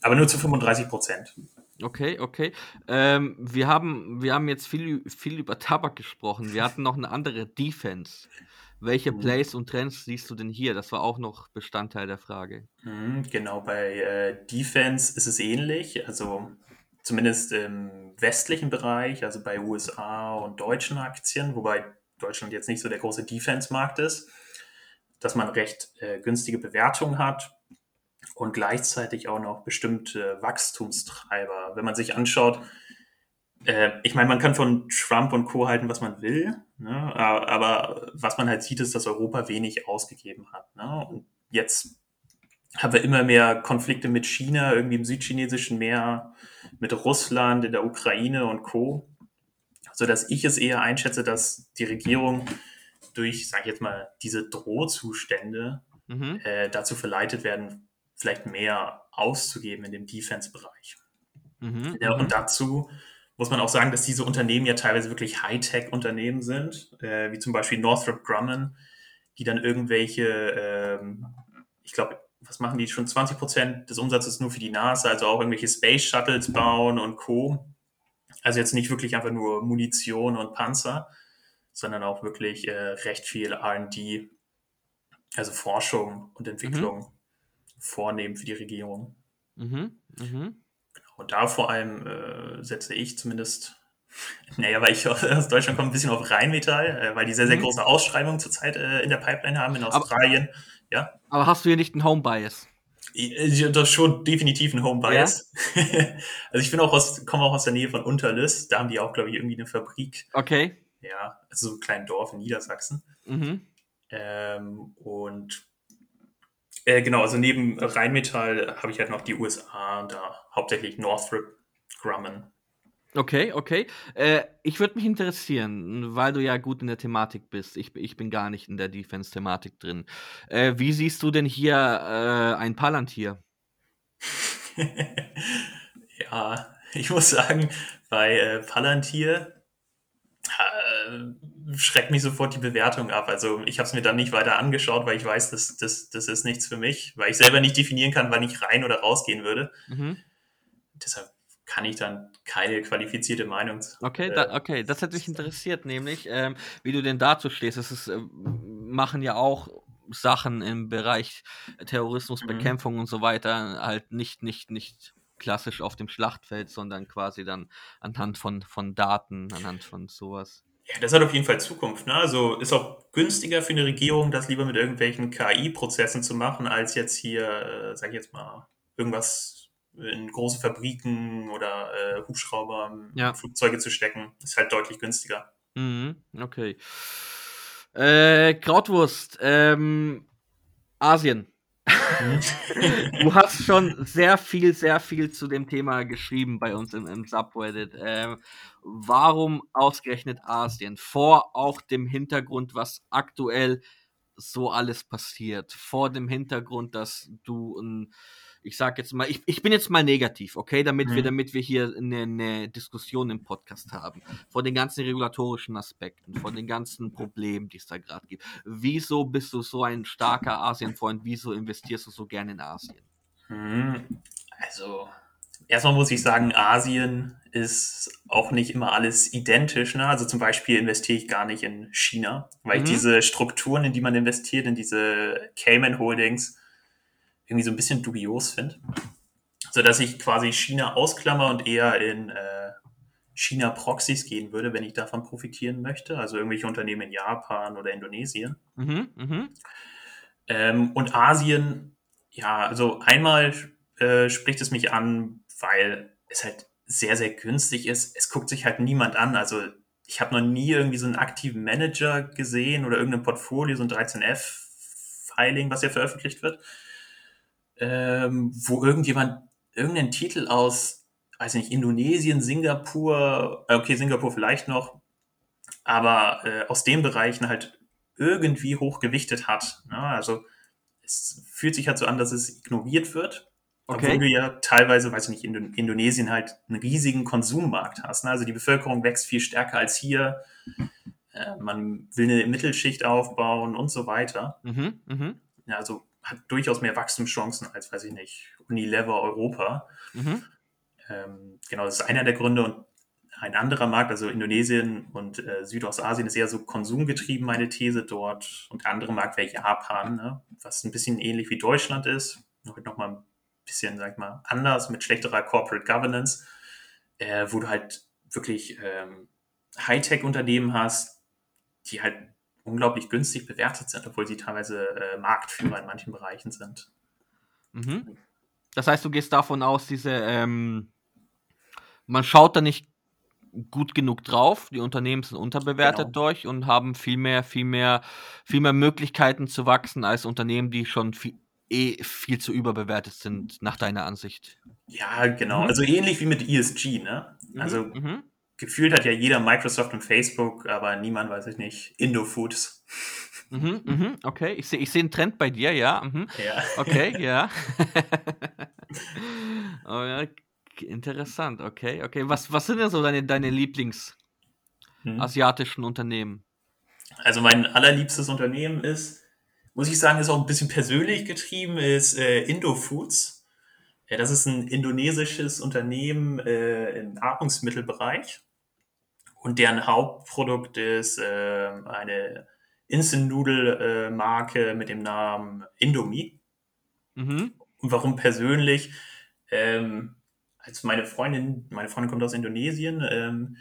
Speaker 4: Aber nur zu 35 Prozent.
Speaker 3: Okay, okay. Ähm, wir, haben, wir haben jetzt viel, viel über Tabak gesprochen. Wir hatten noch eine andere Defense. Welche
Speaker 4: Mhm.
Speaker 3: Plays und Trends siehst du denn hier? Das war auch noch Bestandteil der Frage.
Speaker 4: Mhm, Genau, bei äh, Defense ist es ähnlich. Also zumindest im westlichen Bereich, also bei USA und deutschen Aktien, wobei Deutschland jetzt nicht so der große Defense-Markt ist, dass man recht äh, günstige Bewertungen hat und gleichzeitig auch noch bestimmte Wachstumstreiber. Wenn man sich anschaut, äh, ich meine, man kann von Trump und Co. halten, was man will, ne? aber, was man halt sieht, ist, dass Europa wenig ausgegeben hat. Ne? Und jetzt haben wir immer mehr Konflikte mit China, irgendwie im südchinesischen Meer, mit Russland, in der Ukraine und Co. Sodass ich es eher einschätze, dass die Regierung durch, sag ich jetzt mal, diese Drohzustände
Speaker 3: Mhm.
Speaker 4: äh, dazu verleitet werden, vielleicht mehr auszugeben in dem Defense-Bereich.
Speaker 3: Mhm.
Speaker 4: Ja,
Speaker 3: mhm.
Speaker 4: und dazu muss man auch sagen, dass diese Unternehmen ja teilweise wirklich Hightech-Unternehmen sind, äh, wie zum Beispiel Northrop Grumman, die dann irgendwelche, ähm, ich glaube, was machen die schon 20 Prozent des Umsatzes nur für die NASA, also auch irgendwelche Space Shuttles bauen und Co. Also jetzt nicht wirklich einfach nur Munition und Panzer, sondern auch wirklich äh, recht viel R&D, also Forschung und Entwicklung vornehmen für die Regierung.
Speaker 3: Mhm. Mhm.
Speaker 4: Und da vor allem äh, setze ich zumindest, naja, weil ich aus Deutschland komme, ein bisschen auf Rheinmetall, äh, weil die sehr, sehr
Speaker 3: Mhm.
Speaker 4: große Ausschreibungen zurzeit äh, in der Pipeline haben in
Speaker 3: Aber-
Speaker 4: Australien. ja,
Speaker 3: Aber hast du hier nicht einen Home Bias?
Speaker 4: Ich- das ist schon definitiv ein Home Bias. also ich bin auch aus, komme auch aus der Nähe von Unterlüss, da haben die auch, glaube ich, irgendwie eine Fabrik.
Speaker 3: Okay.
Speaker 4: Ja, also so ein kleines Dorf in Niedersachsen.
Speaker 3: Mhm.
Speaker 4: Ähm, und äh, genau, also neben Rheinmetall habe ich halt noch die USA, da hauptsächlich Northrop Grumman.
Speaker 3: Okay, okay. Äh, ich würde mich interessieren, weil du ja gut in der Thematik bist. Ich, ich bin gar nicht in der Defense-Thematik drin. Äh, wie siehst du denn hier äh, ein Palantir?
Speaker 4: ja, ich muss sagen, bei äh, Palantir äh, schreckt mich sofort die Bewertung ab. Also ich habe es mir dann nicht weiter angeschaut, weil ich weiß, das, das, das ist nichts für mich, weil ich selber nicht definieren kann, wann ich rein oder rausgehen würde.
Speaker 3: Mhm.
Speaker 4: Deshalb kann ich dann keine qualifizierte Meinung.
Speaker 3: Okay,
Speaker 4: äh,
Speaker 3: da, okay, das hätte mich interessiert, nämlich, ähm, wie du denn dazu stehst. Das ist, äh, machen ja auch Sachen im Bereich Terrorismusbekämpfung und so weiter halt nicht, nicht, nicht klassisch auf dem Schlachtfeld, sondern quasi dann anhand von, von Daten, anhand von sowas.
Speaker 4: Ja, das hat auf jeden Fall Zukunft. Ne? Also ist auch günstiger für eine Regierung, das lieber mit irgendwelchen KI-Prozessen zu machen, als jetzt hier, äh, sag ich jetzt mal, irgendwas in große Fabriken oder äh, Hubschrauber,
Speaker 3: Ja.
Speaker 4: Flugzeuge zu stecken. Ist halt deutlich günstiger.
Speaker 3: Mhm, okay. Äh, Krautwurst, ähm, Asien. Du hast schon sehr viel, sehr viel zu dem Thema geschrieben bei uns im, im Subreddit. Ähm, warum ausgerechnet Asien? Vor auch dem Hintergrund, was aktuell so alles passiert. Vor dem Hintergrund, dass du ein, ich sag jetzt mal, ich, ich bin jetzt mal negativ, okay, damit wir,
Speaker 4: Mhm.
Speaker 3: damit wir hier eine, eine Diskussion im Podcast haben. Vor den ganzen regulatorischen Aspekten, vor den ganzen Problemen, die es da gerade gibt. Wieso bist du so ein starker Asienfreund? Wieso investierst du so gerne in Asien?
Speaker 4: Hm, Also, erstmal muss ich sagen, Asien ist auch nicht immer alles identisch. Ne? Also zum Beispiel investiere ich gar nicht in China, weil
Speaker 3: Mhm.
Speaker 4: ich diese Strukturen, in die man investiert, in diese Cayman Holdings, irgendwie so ein bisschen dubios finde. Sodass ich quasi China ausklammer und eher in äh, China-Proxys gehen würde, wenn ich davon profitieren möchte. Also irgendwelche Unternehmen in Japan oder Indonesien.
Speaker 3: Mhm, mhm,
Speaker 4: Ähm, und Asien, ja, also einmal äh, spricht es mich an, weil es halt sehr, sehr günstig ist. Es guckt sich halt niemand an. Also ich habe noch nie irgendwie so einen aktiven Manager gesehen oder irgendein Portfolio, so ein 13F-Filing, was ja veröffentlicht wird, ähm, wo irgendjemand irgendeinen Titel aus, weiß nicht, Indonesien, Singapur, äh, okay, Singapur vielleicht noch, aber äh, aus den Bereichen halt irgendwie hochgewichtet hat. Ne? Also es fühlt sich halt so an, dass es ignoriert wird.
Speaker 3: Okay.
Speaker 4: Obwohl du ja teilweise, weiß ich nicht, in Indonesien halt einen riesigen Konsummarkt hast. Ne? Also die Bevölkerung wächst viel stärker als hier. Äh, man will eine Mittelschicht aufbauen und so weiter.
Speaker 3: mhm, mhm,
Speaker 4: Ja, also hat durchaus mehr Wachstumschancen als, weiß ich nicht, Unilever Europa.
Speaker 3: mhm.
Speaker 4: Ähm, genau, das ist einer der Gründe. Und ein anderer Markt, also Indonesien und äh, Südostasien, ist eher so konsumgetrieben, meine These dort. Und der andere Markt wäre Japan, ne? was ein bisschen ähnlich wie Deutschland ist. Noch, noch mal ein bisschen, sag ich mal, anders, mit schlechterer Corporate Governance, äh, wo du halt wirklich ähm, Hightech-Unternehmen hast, die halt unglaublich günstig bewertet sind, obwohl sie teilweise äh, Marktführer in manchen Bereichen sind.
Speaker 3: Mhm. Das heißt, du gehst davon aus, diese, ähm, man schaut da nicht gut genug drauf, die Unternehmen sind unterbewertet
Speaker 4: Genau.
Speaker 3: durch und haben viel mehr, viel mehr, viel mehr Möglichkeiten zu wachsen als Unternehmen, die schon viel, eh viel zu überbewertet sind, nach deiner Ansicht.
Speaker 4: Ja, genau.
Speaker 3: Mhm.
Speaker 4: Also ähnlich wie mit ESG, ne? Also
Speaker 3: mhm.
Speaker 4: Gefühlt hat ja jeder Microsoft und Facebook, aber niemand, weiß ich nicht, Indofoods.
Speaker 3: Mhm, mhm, okay, ich sehe ich seh einen Trend bei dir, ja. Mhm.
Speaker 4: Ja.
Speaker 3: Okay, ja. oh, ja. Interessant, okay, okay. Was, was sind denn so deine, deine Lieblings-asiatischen
Speaker 4: Hm.
Speaker 3: Unternehmen?
Speaker 4: Also mein allerliebstes Unternehmen ist, muss ich sagen, ist auch ein bisschen persönlich getrieben, ist äh, Indofoods. Ja, das ist ein indonesisches Unternehmen äh, im Nahrungsmittelbereich. Und deren Hauptprodukt ist äh, eine Instant-Nudel-Marke mit dem Namen Indomie.
Speaker 3: Mhm.
Speaker 4: Und warum persönlich? Ähm, als meine Freundin, meine Freundin kommt aus Indonesien, ähm,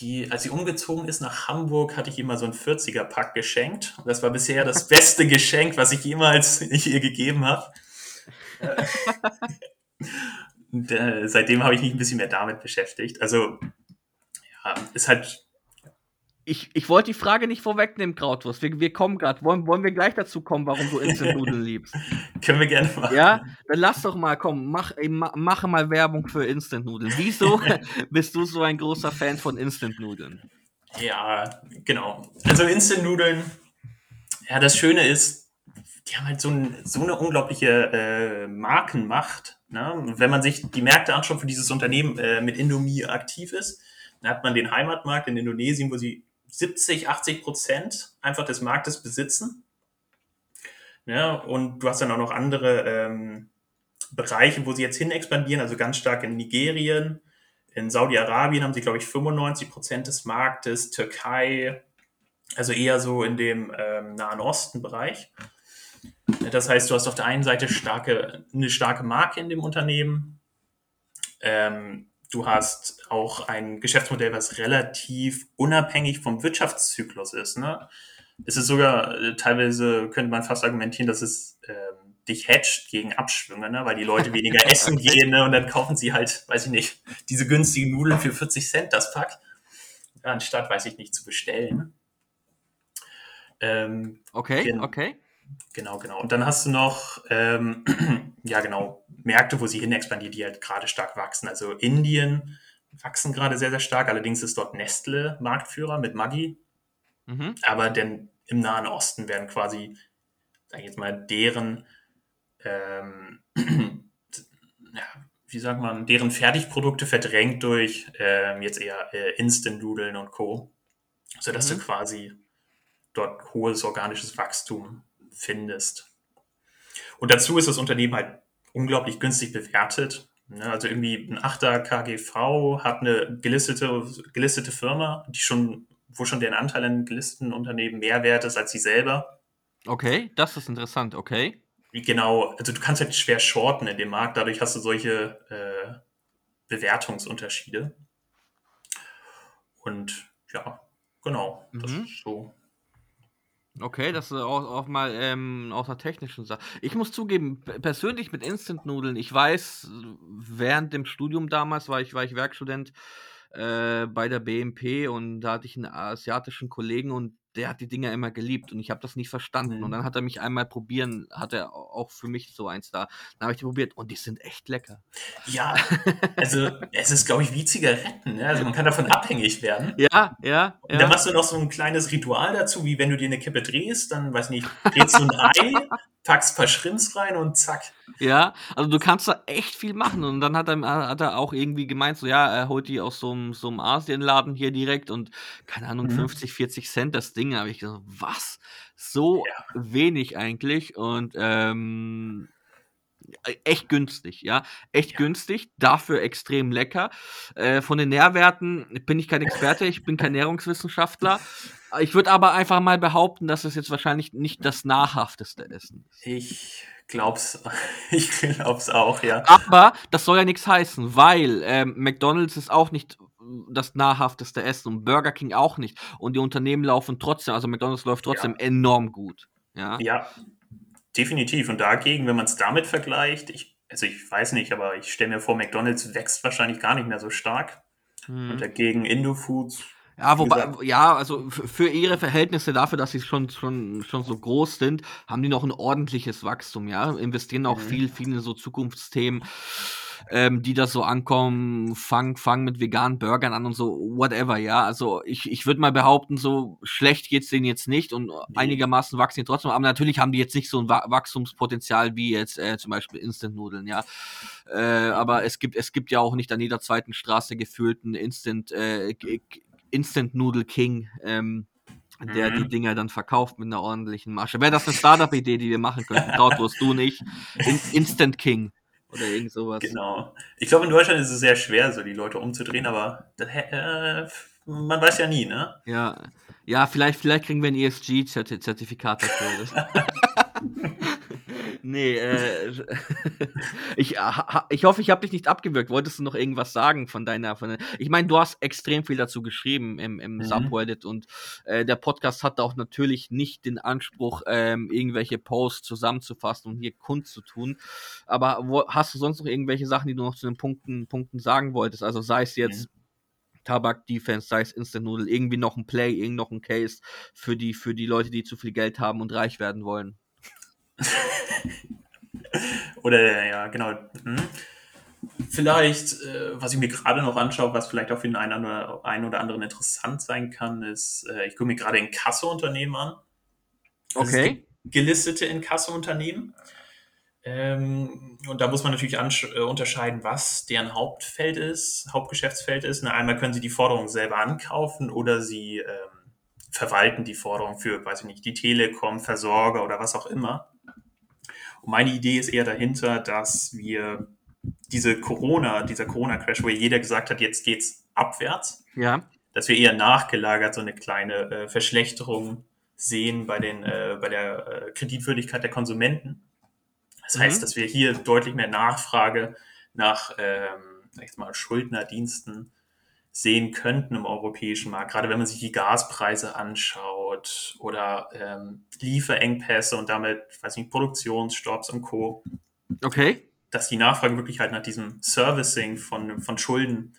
Speaker 4: die, als sie umgezogen ist nach Hamburg, hatte ich ihr mal so ein 40er-Pack geschenkt. Und das war bisher das beste Geschenk, was ich jemals ihr gegeben habe. Und, äh, seitdem habe ich mich ein bisschen mehr damit beschäftigt. Also, ist halt
Speaker 3: Ich, ich wollte die Frage nicht vorwegnehmen, Krautwurst. Wir, wir kommen gerade. Wollen, wollen wir gleich dazu kommen, warum du Instant-Nudeln liebst?
Speaker 4: Können wir gerne machen.
Speaker 3: Ja? Dann lass doch mal, komm, mach, mache mal Werbung für Instant-Nudeln. Wieso bist du so ein großer Fan von Instant-Nudeln?
Speaker 4: Ja, genau. Also Instant-Nudeln, ja, das Schöne ist, die haben halt so, ein, so eine unglaubliche äh, Markenmacht. Ne? Wenn man sich die Märkte anschaut, für dieses Unternehmen äh, mit Indomie aktiv ist, dann hat man den Heimatmarkt in Indonesien, wo sie 70, 80 Prozent einfach des Marktes besitzen. Ja, und du hast dann auch noch andere ähm, Bereiche, wo sie jetzt hin expandieren, also ganz stark in Nigerien, in Saudi-Arabien haben sie, glaube ich, 95 Prozent des Marktes, Türkei, also eher so in dem ähm, Nahen Osten-Bereich. Das heißt, du hast auf der einen Seite starke, eine starke Marke in dem Unternehmen. Ähm, du hast auch ein Geschäftsmodell, was relativ unabhängig vom Wirtschaftszyklus ist. Ne? Es ist sogar äh, teilweise, könnte man fast argumentieren, dass es ähm, dich hedgt gegen Abschwünge, ne? weil die Leute weniger essen gehen ne? und dann kaufen sie halt, weiß ich nicht, diese günstigen Nudeln für 40 Cent das Pack, anstatt, weiß ich nicht, zu bestellen.
Speaker 3: Ähm, okay, okay.
Speaker 4: Genau, genau. Und dann hast du noch, ähm, ja genau, Märkte, wo sie hin expandieren, die halt gerade stark wachsen. Also Indien wachsen gerade sehr, sehr stark. Allerdings ist dort Nestle Marktführer mit Maggi. Mhm. Aber denn im Nahen Osten werden quasi, sag ich jetzt mal, deren, ähm, ja, wie sagt man, deren Fertigprodukte verdrängt durch ähm, jetzt eher äh, Instant-Nudeln und Co. Sodass mhm. du quasi dort hohes organisches Wachstum findest. Und dazu ist das Unternehmen halt unglaublich günstig bewertet. Ne? Also irgendwie ein 8er KGV hat eine gelistete, gelistete Firma, die schon, wo schon deren Anteil an gelisteten Unternehmen mehr wert ist als sie selber.
Speaker 3: Okay, das ist interessant, okay.
Speaker 4: Genau, also du kannst halt schwer shorten in dem Markt, dadurch hast du solche äh, Bewertungsunterschiede. Und ja, genau, das mhm. ist so
Speaker 3: Okay, das ist auch, auch mal ähm, aus einer technischen Sache. Ich muss zugeben, persönlich mit Instant-Nudeln, ich weiß, während dem Studium damals war ich, war ich Werkstudent äh, bei der BMP und da hatte ich einen asiatischen Kollegen und der hat die Dinger immer geliebt und ich habe das nicht verstanden. Mhm. Und dann hat er mich einmal probieren, hat er auch für mich so eins da. Dann habe ich die probiert und die sind echt lecker.
Speaker 4: Ja, also es ist, glaube ich, wie Zigaretten. Ne? Also man kann davon abhängig werden.
Speaker 3: Ja, ja.
Speaker 4: Und dann machst du noch so ein kleines Ritual dazu, wie wenn du dir eine Kippe drehst, dann, weiß nicht, drehst du ein Ei, packst ein paar Schrimps rein und zack.
Speaker 3: Ja, also du kannst da echt viel machen. Und dann hat er, hat er auch irgendwie gemeint, so ja, er holt die aus so einem, so einem Asienladen hier direkt und keine Ahnung, mhm. 50, 40 Cent das Ding. Da habe ich gesagt, was? So ja. wenig eigentlich. Und ähm, echt günstig, ja. Echt ja. günstig, dafür extrem lecker. Äh, von den Nährwerten bin ich kein Experte, ich bin kein Ernährungswissenschaftler. Ich würde aber einfach mal behaupten, dass es jetzt wahrscheinlich nicht das nahrhafteste Essen
Speaker 4: ist. Ich glaub's, ich glaub's auch, ja.
Speaker 3: Aber das soll ja nichts heißen, weil ähm, McDonalds ist auch nicht das nahrhafteste Essen und Burger King auch nicht. Und die Unternehmen laufen trotzdem, also McDonalds läuft trotzdem ja. enorm gut. Ja.
Speaker 4: ja, definitiv. Und dagegen, wenn man es damit vergleicht, ich, also ich weiß nicht, aber ich stelle mir vor, McDonalds wächst wahrscheinlich gar nicht mehr so stark. Hm. Und dagegen Indofoods
Speaker 3: ja, wobei, ja, also für ihre Verhältnisse dafür, dass sie schon, schon, schon so groß sind, haben die noch ein ordentliches Wachstum, ja. Investieren auch mhm. viel, viel in so Zukunftsthemen, ähm, die da so ankommen, fangen fang mit veganen Burgern an und so, whatever, ja. Also ich, ich würde mal behaupten, so schlecht geht's denen jetzt nicht und nee. einigermaßen wachsen die trotzdem, aber natürlich haben die jetzt nicht so ein Wachstumspotenzial wie jetzt äh, zum Beispiel Instant-Nudeln, ja. Äh, aber es gibt, es gibt ja auch nicht an jeder zweiten Straße gefühlten Instant äh, Instant Noodle King, ähm, der mhm. die Dinger dann verkauft mit einer ordentlichen Masche. Wäre das eine Startup-Idee, die wir machen könnten? Trautwurst, du nicht. In Instant King oder irgend sowas.
Speaker 4: Genau. Ich glaube, in Deutschland ist es sehr schwer, so die Leute umzudrehen, aber das, äh, man weiß ja nie, ne?
Speaker 3: Ja, ja vielleicht, vielleicht kriegen wir ein ESG-Zertifikat dafür. Nee, äh, ich, ich hoffe, ich habe dich nicht abgewürgt. Wolltest du noch irgendwas sagen von deiner, von ich meine, du hast extrem viel dazu geschrieben im, im mhm. Subreddit und äh, der Podcast hat auch natürlich nicht den Anspruch, ähm, irgendwelche Posts zusammenzufassen und hier kundzutun. Aber wo, hast du sonst noch irgendwelche Sachen, die du noch zu den Punkten, Punkten sagen wolltest? Also sei es jetzt mhm. Tabak Defense, sei es Instant Noodle, irgendwie noch ein Play, irgend noch ein Case für die, für die Leute, die zu viel Geld haben und reich werden wollen.
Speaker 4: oder ja, genau. Hm. Vielleicht, äh, was ich mir gerade noch anschaue, was vielleicht auch für den einen oder, einen oder anderen interessant sein kann, ist, äh, ich gucke mir gerade Inkasso-Unternehmen an.
Speaker 3: Okay.
Speaker 4: Gelistete Inkasso-Unternehmen. Ähm, und da muss man natürlich äh, unterscheiden, was deren Hauptfeld ist, Hauptgeschäftsfeld ist. Na, einmal können sie die Forderung selber ankaufen oder sie ähm, verwalten die Forderung für, weiß ich nicht, die Telekom, Versorger oder was auch immer. Und meine Idee ist eher dahinter, dass wir diese Corona, dieser Corona-Crash, wo jeder gesagt hat, jetzt geht's abwärts,
Speaker 3: ja.
Speaker 4: dass wir eher nachgelagert so eine kleine äh, Verschlechterung sehen bei, den, äh, bei der äh, Kreditwürdigkeit der Konsumenten. Das
Speaker 3: Mhm.
Speaker 4: heißt, dass wir hier deutlich mehr Nachfrage nach ähm, jetzt mal, Schuldnerdiensten sehen könnten im europäischen Markt, gerade wenn man sich die Gaspreise anschaut oder ähm, Lieferengpässe und damit, weiß nicht, Produktionsstopps und Co.,
Speaker 3: Okay.
Speaker 4: dass die Nachfrage wirklich halt nach diesem Servicing von, von Schulden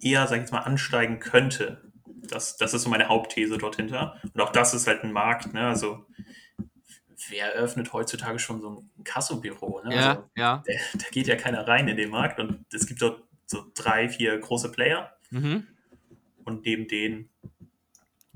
Speaker 4: eher, sag ich jetzt mal, ansteigen könnte. Das, das ist so meine Hauptthese dort hinter. Und auch das ist halt ein Markt, ne? Also wer eröffnet heutzutage schon so ein Kassobüro? Ne?
Speaker 3: Ja,
Speaker 4: Also,
Speaker 3: ja.
Speaker 4: da, geht ja keiner rein in den Markt und es gibt dort so drei, vier große Player
Speaker 3: Mhm.
Speaker 4: und neben denen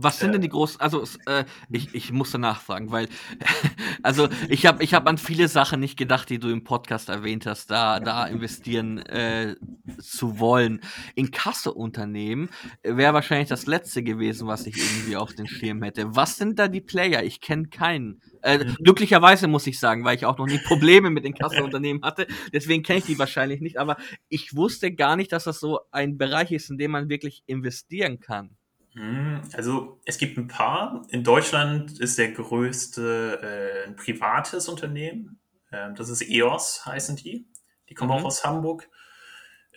Speaker 3: Was sind denn die großen, also äh, ich, ich musste nachfragen, weil, also ich habe ich hab an viele Sachen nicht gedacht, die du im Podcast erwähnt hast, da, da investieren äh, zu wollen. In Kasseunternehmen wäre wahrscheinlich das letzte gewesen, was ich irgendwie auf den Schirm hätte. Was sind da die Player? Ich kenne keinen. Äh, glücklicherweise muss ich sagen, weil ich auch noch nie Probleme mit den Kasseunternehmen hatte. Deswegen kenne ich die wahrscheinlich nicht. Aber ich wusste gar nicht, dass das so ein Bereich ist, in dem man wirklich investieren kann.
Speaker 4: Hm, Also es gibt ein paar. In Deutschland ist der größte äh, ein privates Unternehmen. Ähm, das ist EOS, heißen die. Die kommen
Speaker 3: Mhm.
Speaker 4: auch aus Hamburg.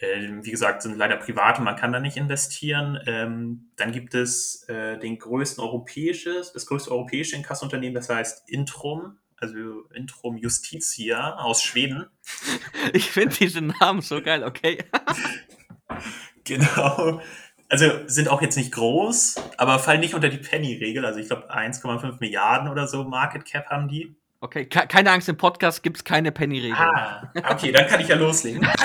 Speaker 4: Ähm, wie gesagt, sind leider private, man kann da nicht investieren. Ähm, dann gibt es äh, den größten europäisches, das größte europäische Inkassunternehmen, das heißt Intrum, also Intrum Justitia aus Schweden.
Speaker 3: Ich finde diesen Namen so geil, okay.
Speaker 4: Genau. Also sind auch jetzt nicht groß, aber fallen nicht unter die Penny-Regel. Also ich glaube 1,5 Milliarden oder so Market Cap haben die.
Speaker 3: Okay, ke- keine Angst, im Podcast gibt es keine Penny-Regel.
Speaker 4: Ah, okay, dann kann ich ja loslegen.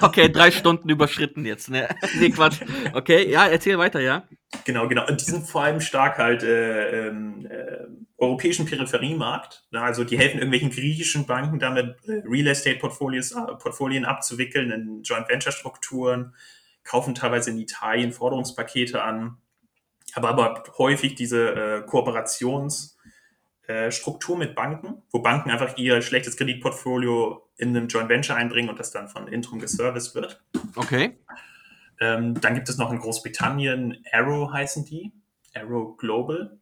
Speaker 3: Okay, drei Stunden überschritten jetzt, ne? Nee, Quatsch. Okay, ja, erzähl weiter, ja.
Speaker 4: Genau, genau. Und die sind vor allem stark halt äh, ähm, äh, europäischen Peripheriemarkt. Also die helfen irgendwelchen griechischen Banken damit, äh, Real Estate Portfolios, äh, abzuwickeln in Joint Venture Strukturen, kaufen teilweise in Italien Forderungspakete an, aber aber häufig diese äh, Kooperationsstruktur äh, mit Banken, wo Banken einfach ihr schlechtes Kreditportfolio in einem Joint Venture einbringen und das dann von Intrum geserviced wird.
Speaker 3: Okay.
Speaker 4: Ähm, dann gibt es noch in Großbritannien Arrow heißen die, Arrow Global.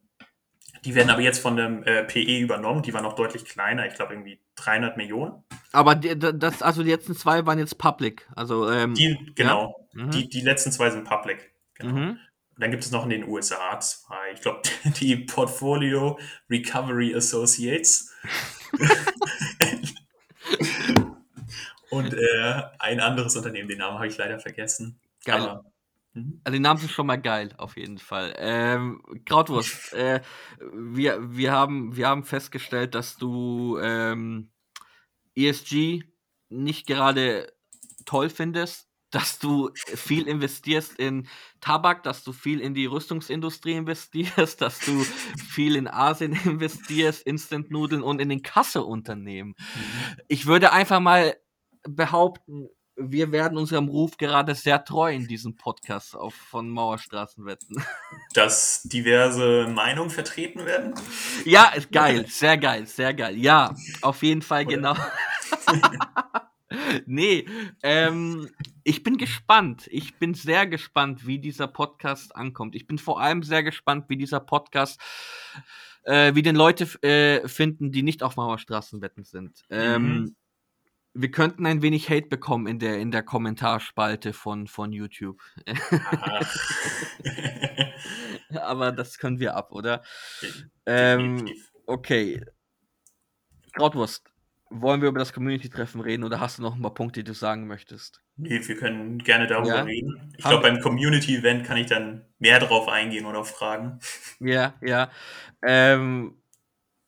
Speaker 4: Die werden aber jetzt von dem äh, PE übernommen. Die waren noch deutlich kleiner, ich glaube irgendwie 300 Millionen.
Speaker 3: Aber die, das, also die letzten zwei waren jetzt public. Also, ähm,
Speaker 4: Die, genau,
Speaker 3: Mhm.
Speaker 4: die, die letzten zwei sind public. Genau.
Speaker 3: mhm.
Speaker 4: Und dann gibt es noch in den USA zwei, ich glaube, die Portfolio Recovery Associates. Und äh, ein anderes Unternehmen, den Namen habe ich leider vergessen.
Speaker 3: Geil.
Speaker 4: Aber, mhm.
Speaker 3: Also die Namen sind schon mal geil, auf jeden Fall. Ähm, Krautwurst, äh, wir, wir, haben, wir haben festgestellt, dass du ähm, ESG nicht gerade toll findest, dass du viel investierst in Tabak, dass du viel in die Rüstungsindustrie investierst, dass du viel in Asien investierst, Instant-Nudeln und in den Kasseunternehmen. Ich würde einfach mal behaupten, wir werden unserem Ruf gerade sehr treu in diesem Podcast auf von Mauerstraßenwetten.
Speaker 4: dass diverse Meinungen vertreten werden.
Speaker 3: Ja, ist geil, sehr geil, sehr geil. Ja, auf jeden Fall
Speaker 4: Oder?
Speaker 3: genau. nee, ähm, ich bin gespannt. Ich bin sehr gespannt, wie dieser Podcast ankommt. Ich bin vor allem sehr gespannt, wie dieser Podcast, äh, wie den Leute äh, finden, die nicht auf Mauerstraßenwetten sind. Ähm,
Speaker 4: Mhm.
Speaker 3: Wir könnten ein wenig Hate bekommen in der, in der Kommentarspalte von, von YouTube.
Speaker 4: Ach.
Speaker 3: Aber das können wir ab, oder? Ähm, okay. Krautwurst, wollen wir über das Community-Treffen reden oder hast du noch ein paar Punkte, die du sagen möchtest?
Speaker 4: Nee, wir können gerne darüber
Speaker 3: Ja.
Speaker 4: reden. Ich glaube, beim Community-Event kann ich dann mehr drauf eingehen oder Fragen.
Speaker 3: Ja, ja. Ähm,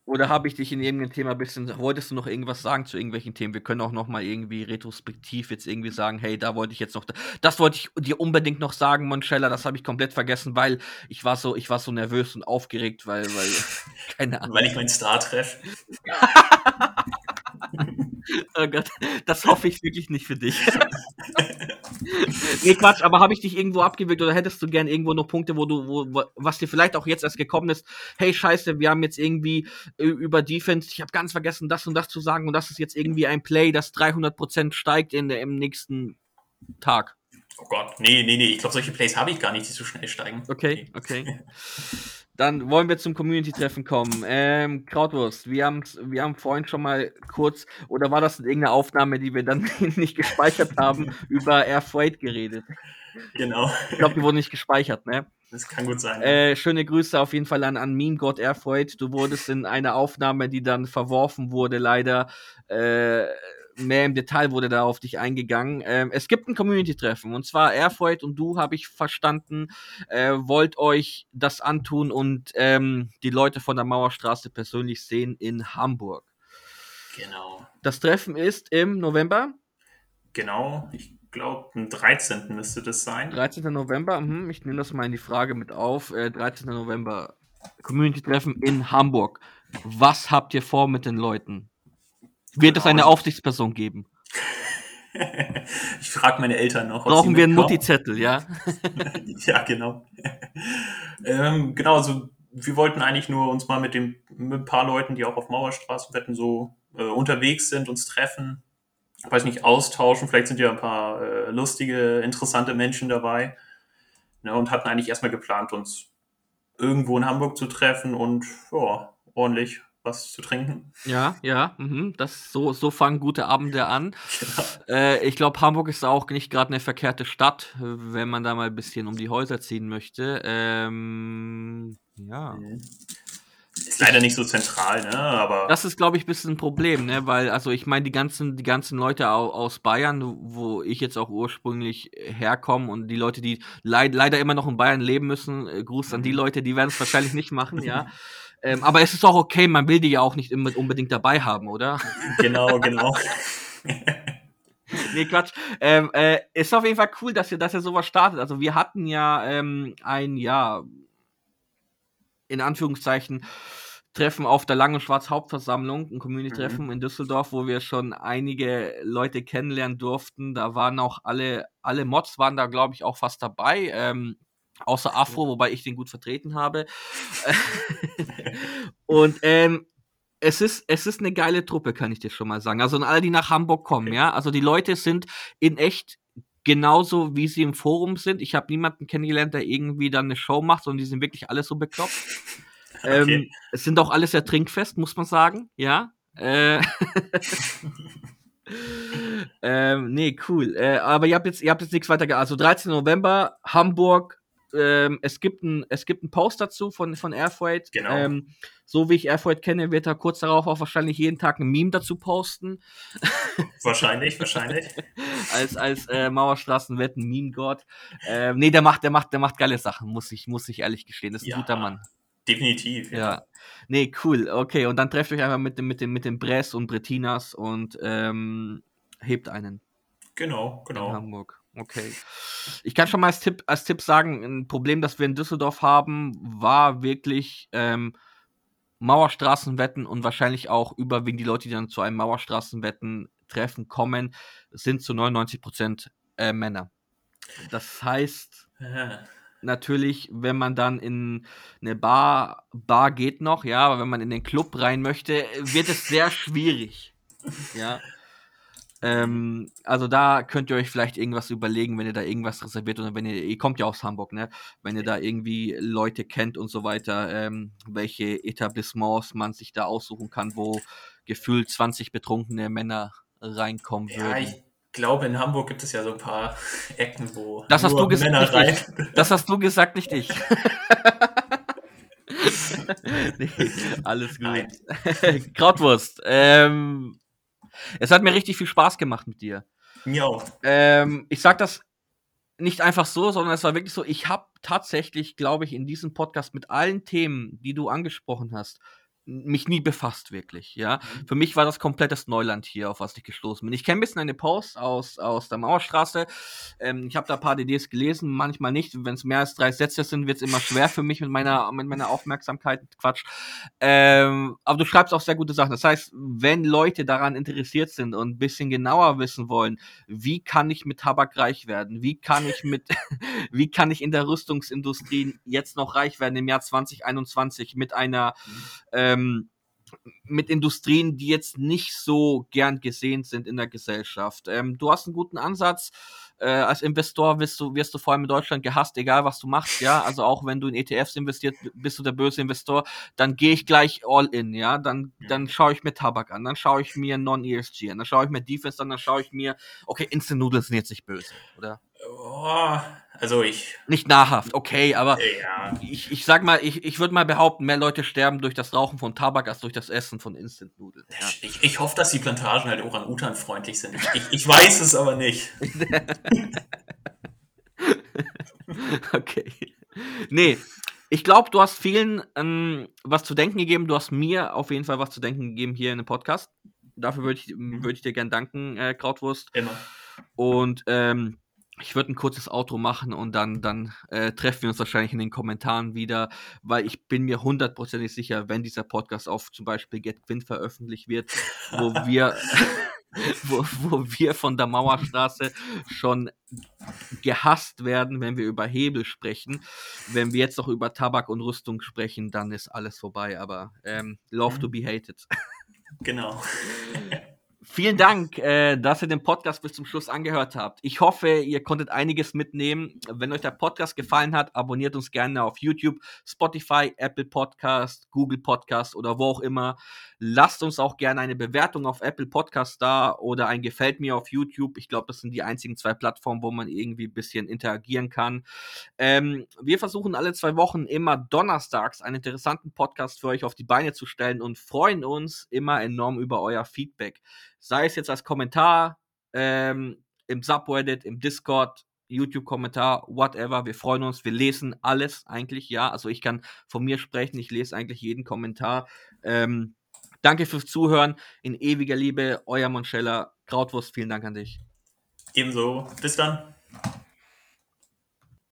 Speaker 3: oder habe ich dich in irgendeinem Thema ein bisschen, wolltest du noch irgendwas sagen zu irgendwelchen Themen? Wir können auch noch mal irgendwie retrospektiv jetzt irgendwie sagen, hey, da wollte ich jetzt noch, das wollte ich dir unbedingt noch sagen, Monchella, das habe ich komplett vergessen, weil ich war so, ich war so nervös und aufgeregt, weil, weil, keine Ahnung.
Speaker 4: Weil ich meinen Star treffe.
Speaker 3: Oh Gott, das hoffe ich wirklich nicht für dich. nee, Quatsch, aber habe ich dich irgendwo abgewürgt oder hättest du gern irgendwo noch Punkte, wo du, wo, wo- was dir vielleicht auch jetzt erst gekommen ist, hey Scheiße, wir haben jetzt irgendwie äh, über Defense, ich habe ganz vergessen, das und das zu sagen und das ist jetzt irgendwie ein Play, das 300% steigt in, der- im nächsten Tag.
Speaker 4: Oh Gott, nee, nee, nee. Ich glaube, solche Plays habe ich gar nicht, die so schnell steigen.
Speaker 3: Okay, okay. dann wollen wir zum Community-Treffen kommen. Ähm, Krautwurst, wir haben, wir haben vorhin schon mal kurz, oder war das irgendeine Aufnahme, die wir dann nicht gespeichert haben, über Air Freight geredet?
Speaker 4: Genau.
Speaker 3: Ich glaube, die wurden nicht gespeichert, ne?
Speaker 4: Das kann gut sein.
Speaker 3: Äh, schöne Grüße auf jeden Fall an, an Meme God Airfreight. Du wurdest in einer Aufnahme, die dann verworfen wurde, leider äh, mehr im Detail wurde da auf dich eingegangen. Ähm, es gibt ein Community-Treffen und zwar Airfreight und du, habe ich verstanden, äh, wollt euch das antun und ähm, die Leute von der Mauerstraße persönlich sehen in Hamburg.
Speaker 4: Genau.
Speaker 3: Das Treffen ist im November.
Speaker 4: Genau, ich glaube, am 13. müsste das sein.
Speaker 3: 13. November, mhm, ich nehme das mal in die Frage mit auf. Äh, 13. November, Community-Treffen in Hamburg. Was habt ihr vor mit den Leuten? Wird es
Speaker 4: Genau.
Speaker 3: eine Aufsichtsperson geben?
Speaker 4: ich frage meine Eltern noch.
Speaker 3: Brauchen wir einen. Mutti-Zettel, ja?
Speaker 4: ja, genau. ähm, genau, also wir wollten eigentlich nur uns mal mit, dem, mit ein paar Leuten, die auch auf Mauerstraßenwetten so äh, unterwegs sind, uns treffen. Weiß nicht, austauschen. Vielleicht sind ja ein paar äh, lustige, interessante Menschen dabei. Ne, und hatten eigentlich erstmal geplant, uns irgendwo in Hamburg zu treffen und ja, ordentlich was zu trinken.
Speaker 3: Ja, ja, mhm. das, so, so fangen gute Abende an.
Speaker 4: Genau.
Speaker 3: Äh, ich glaube, Hamburg ist auch nicht gerade eine verkehrte Stadt, wenn man da mal ein bisschen um die Häuser ziehen möchte. Ähm, ja.
Speaker 4: Ist leider nicht so zentral, ne? Aber
Speaker 3: Das ist, glaube ich, ein bisschen ein Problem, ne? Weil, also ich meine, die ganzen, die ganzen Leute au aus Bayern, wo ich jetzt auch ursprünglich herkomme und die Leute, die leid leider immer noch in Bayern leben müssen, äh, Gruß an die Leute, die werden es wahrscheinlich nicht machen, ja. Ähm, aber es ist auch okay, man will die ja auch nicht immer unbedingt dabei haben, oder?
Speaker 4: genau, genau.
Speaker 3: nee, Quatsch. Ähm, äh, ist auf jeden Fall cool, dass ihr, dass ihr sowas startet. Also wir hatten ja ähm, ein, ja, in Anführungszeichen, Treffen auf der Langen Schwarz Hauptversammlung, ein Community-Treffen in Düsseldorf, wo wir schon einige Leute kennenlernen durften. Da waren auch alle, alle Mods waren da, glaube ich, auch fast dabei. Ähm, außer Afro, wobei ich den gut vertreten habe. Und ähm, es ist, es ist eine geile Truppe, kann ich dir schon mal sagen. Also an alle, die nach Hamburg kommen, ja. Also die Leute sind in echt genauso, wie sie im Forum sind. Ich habe niemanden kennengelernt, der irgendwie dann eine Show macht, sondern die sind wirklich alle so bekloppt. Ähm,
Speaker 4: Okay.
Speaker 3: es sind auch alle sehr trinkfest, muss man sagen, ja. Äh, ähm, nee, cool. Äh, aber ihr habt jetzt, ihr habt jetzt nichts weiter Also 13. November, Hamburg. Ähm, es gibt ein, es gibt einen Post dazu von, von Airfreight.
Speaker 4: Genau.
Speaker 3: Ähm, so wie ich Airfreight kenne, wird er kurz darauf auch wahrscheinlich jeden Tag ein Meme dazu posten.
Speaker 4: Wahrscheinlich, wahrscheinlich.
Speaker 3: als als äh, Mauerstraßenwetten Meme Gott. Ähm, nee, der macht, der macht, der macht geile Sachen, muss ich, muss ich ehrlich gestehen. Das ist ein
Speaker 4: Ja.
Speaker 3: guter Mann.
Speaker 4: Definitiv.
Speaker 3: Ja. Nee, cool. Okay, und dann trefft euch einfach mit dem, mit dem, mit dem Bress und Brettinas und ähm, hebt einen
Speaker 4: Genau,
Speaker 3: in
Speaker 4: genau.
Speaker 3: Hamburg. Okay. Ich kann schon mal als Tipp, als Tipp sagen, ein Problem, das wir in Düsseldorf haben, war wirklich ähm, Mauerstraßenwetten und wahrscheinlich auch überwiegend die Leute, die dann zu einem Mauerstraßenwetten-Treffen kommen, sind zu 99 Prozent äh, Männer. Das heißt,
Speaker 4: Ja.
Speaker 3: natürlich, wenn man dann in eine Bar, Bar geht noch, ja, aber wenn man in den Club rein möchte, wird es sehr schwierig. Ja. Ähm, also da könnt ihr euch vielleicht irgendwas überlegen, wenn ihr da irgendwas reserviert oder wenn ihr, ihr kommt ja aus Hamburg, ne? Wenn ihr da irgendwie Leute kennt und so weiter, ähm, welche Etablissements man sich da aussuchen kann, wo gefühlt 20 betrunkene Männer reinkommen
Speaker 4: Ja,
Speaker 3: würden.
Speaker 4: ich glaube, in Hamburg gibt es ja so ein paar Ecken, wo
Speaker 3: Das hast du
Speaker 4: Männer
Speaker 3: nicht
Speaker 4: rein.
Speaker 3: Das hast du gesagt, nicht ich. nee, alles gut. Krautwurst, ähm, es hat mir richtig viel Spaß gemacht mit dir.
Speaker 4: Mir auch.
Speaker 3: Ähm, ich sag das nicht einfach so, sondern es war wirklich so, ich habe tatsächlich, glaube ich, in diesem Podcast mit allen Themen, die du angesprochen hast, mich nie befasst, wirklich, ja. Für mich war das komplettes Neuland hier, auf was ich gestoßen bin. Ich kenne ein bisschen eine Post aus, aus der Mauerstraße. Ähm, ich habe da ein paar DDs gelesen, manchmal nicht. Wenn es mehr als drei Sätze sind, wird es immer schwer für mich mit meiner, mit meiner Aufmerksamkeit. Quatsch. Ähm, aber du schreibst auch sehr gute Sachen. Das heißt, wenn Leute daran interessiert sind und ein bisschen genauer wissen wollen, wie kann ich mit Tabak reich werden? Wie kann ich mit, wie kann ich in der Rüstungsindustrie jetzt noch reich werden im Jahr 2021 mit einer, ähm, mit Industrien, die jetzt nicht so gern gesehen sind in der Gesellschaft. Ähm, du hast einen guten Ansatz. äh, als Investor wirst du, wirst du vor allem in Deutschland gehasst, egal was du machst, ja. Also auch wenn du in ETFs investiert, bist du der böse Investor, dann gehe ich gleich all in, ja. Dann, dann schaue ich mir Tabak an, dann schaue ich mir Non-ESG an, dann schaue ich mir Defense an, dann schaue ich mir, okay, Instant Noodles sind jetzt nicht böse, oder?
Speaker 4: Oh, also ich.
Speaker 3: Nicht nahrhaft, okay, aber
Speaker 4: Ja.
Speaker 3: ich, ich sag mal, ich, ich würde mal behaupten, mehr Leute sterben durch das Rauchen von Tabak als durch das Essen von Instant Nudeln. Ja.
Speaker 4: Ich, ich hoffe, dass die Plantagen halt Orang-Utan-freundlich sind. Ich, ich, ich weiß es aber nicht.
Speaker 3: Okay. Nee, ich glaube, du hast vielen ähm, was zu denken gegeben. Du hast mir auf jeden Fall was zu denken gegeben hier in dem Podcast. Dafür würde ich, würd ich dir gern danken, äh, Krautwurst.
Speaker 4: Immer.
Speaker 3: Und ähm, ich würde ein kurzes Outro machen und dann, dann äh, treffen wir uns wahrscheinlich in den Kommentaren wieder, weil ich bin mir hundertprozentig sicher, wenn dieser Podcast auf zum Beispiel Get Quint veröffentlicht wird, wo wir, wo, wo wir von der Mauerstraße schon gehasst werden, wenn wir über Hebel sprechen. Wenn wir jetzt noch über Tabak und Rüstung sprechen, dann ist alles vorbei. Aber ähm, love to be hated.
Speaker 4: Genau.
Speaker 3: Vielen Dank, äh, dass ihr den Podcast bis zum Schluss angehört habt. Ich hoffe, ihr konntet einiges mitnehmen. Wenn euch der Podcast gefallen hat, abonniert uns gerne auf YouTube, Spotify, Apple Podcast, Google Podcast oder wo auch immer. Lasst uns auch gerne eine Bewertung auf Apple Podcast da oder ein Gefällt mir auf YouTube. Ich glaube, das sind die einzigen zwei Plattformen, wo man irgendwie ein bisschen interagieren kann. Ähm, wir versuchen alle zwei Wochen immer donnerstags einen interessanten Podcast für euch auf die Beine zu stellen und freuen uns immer enorm über euer Feedback sei es jetzt als Kommentar ähm, im Subreddit, im Discord, YouTube-Kommentar, whatever. Wir freuen uns, wir lesen alles eigentlich, ja. Also ich kann von mir sprechen, ich lese eigentlich jeden Kommentar. Ähm, danke fürs Zuhören. In ewiger Liebe, euer Monschella. Krautwurst, vielen Dank an dich.
Speaker 4: Ebenso. Bis dann.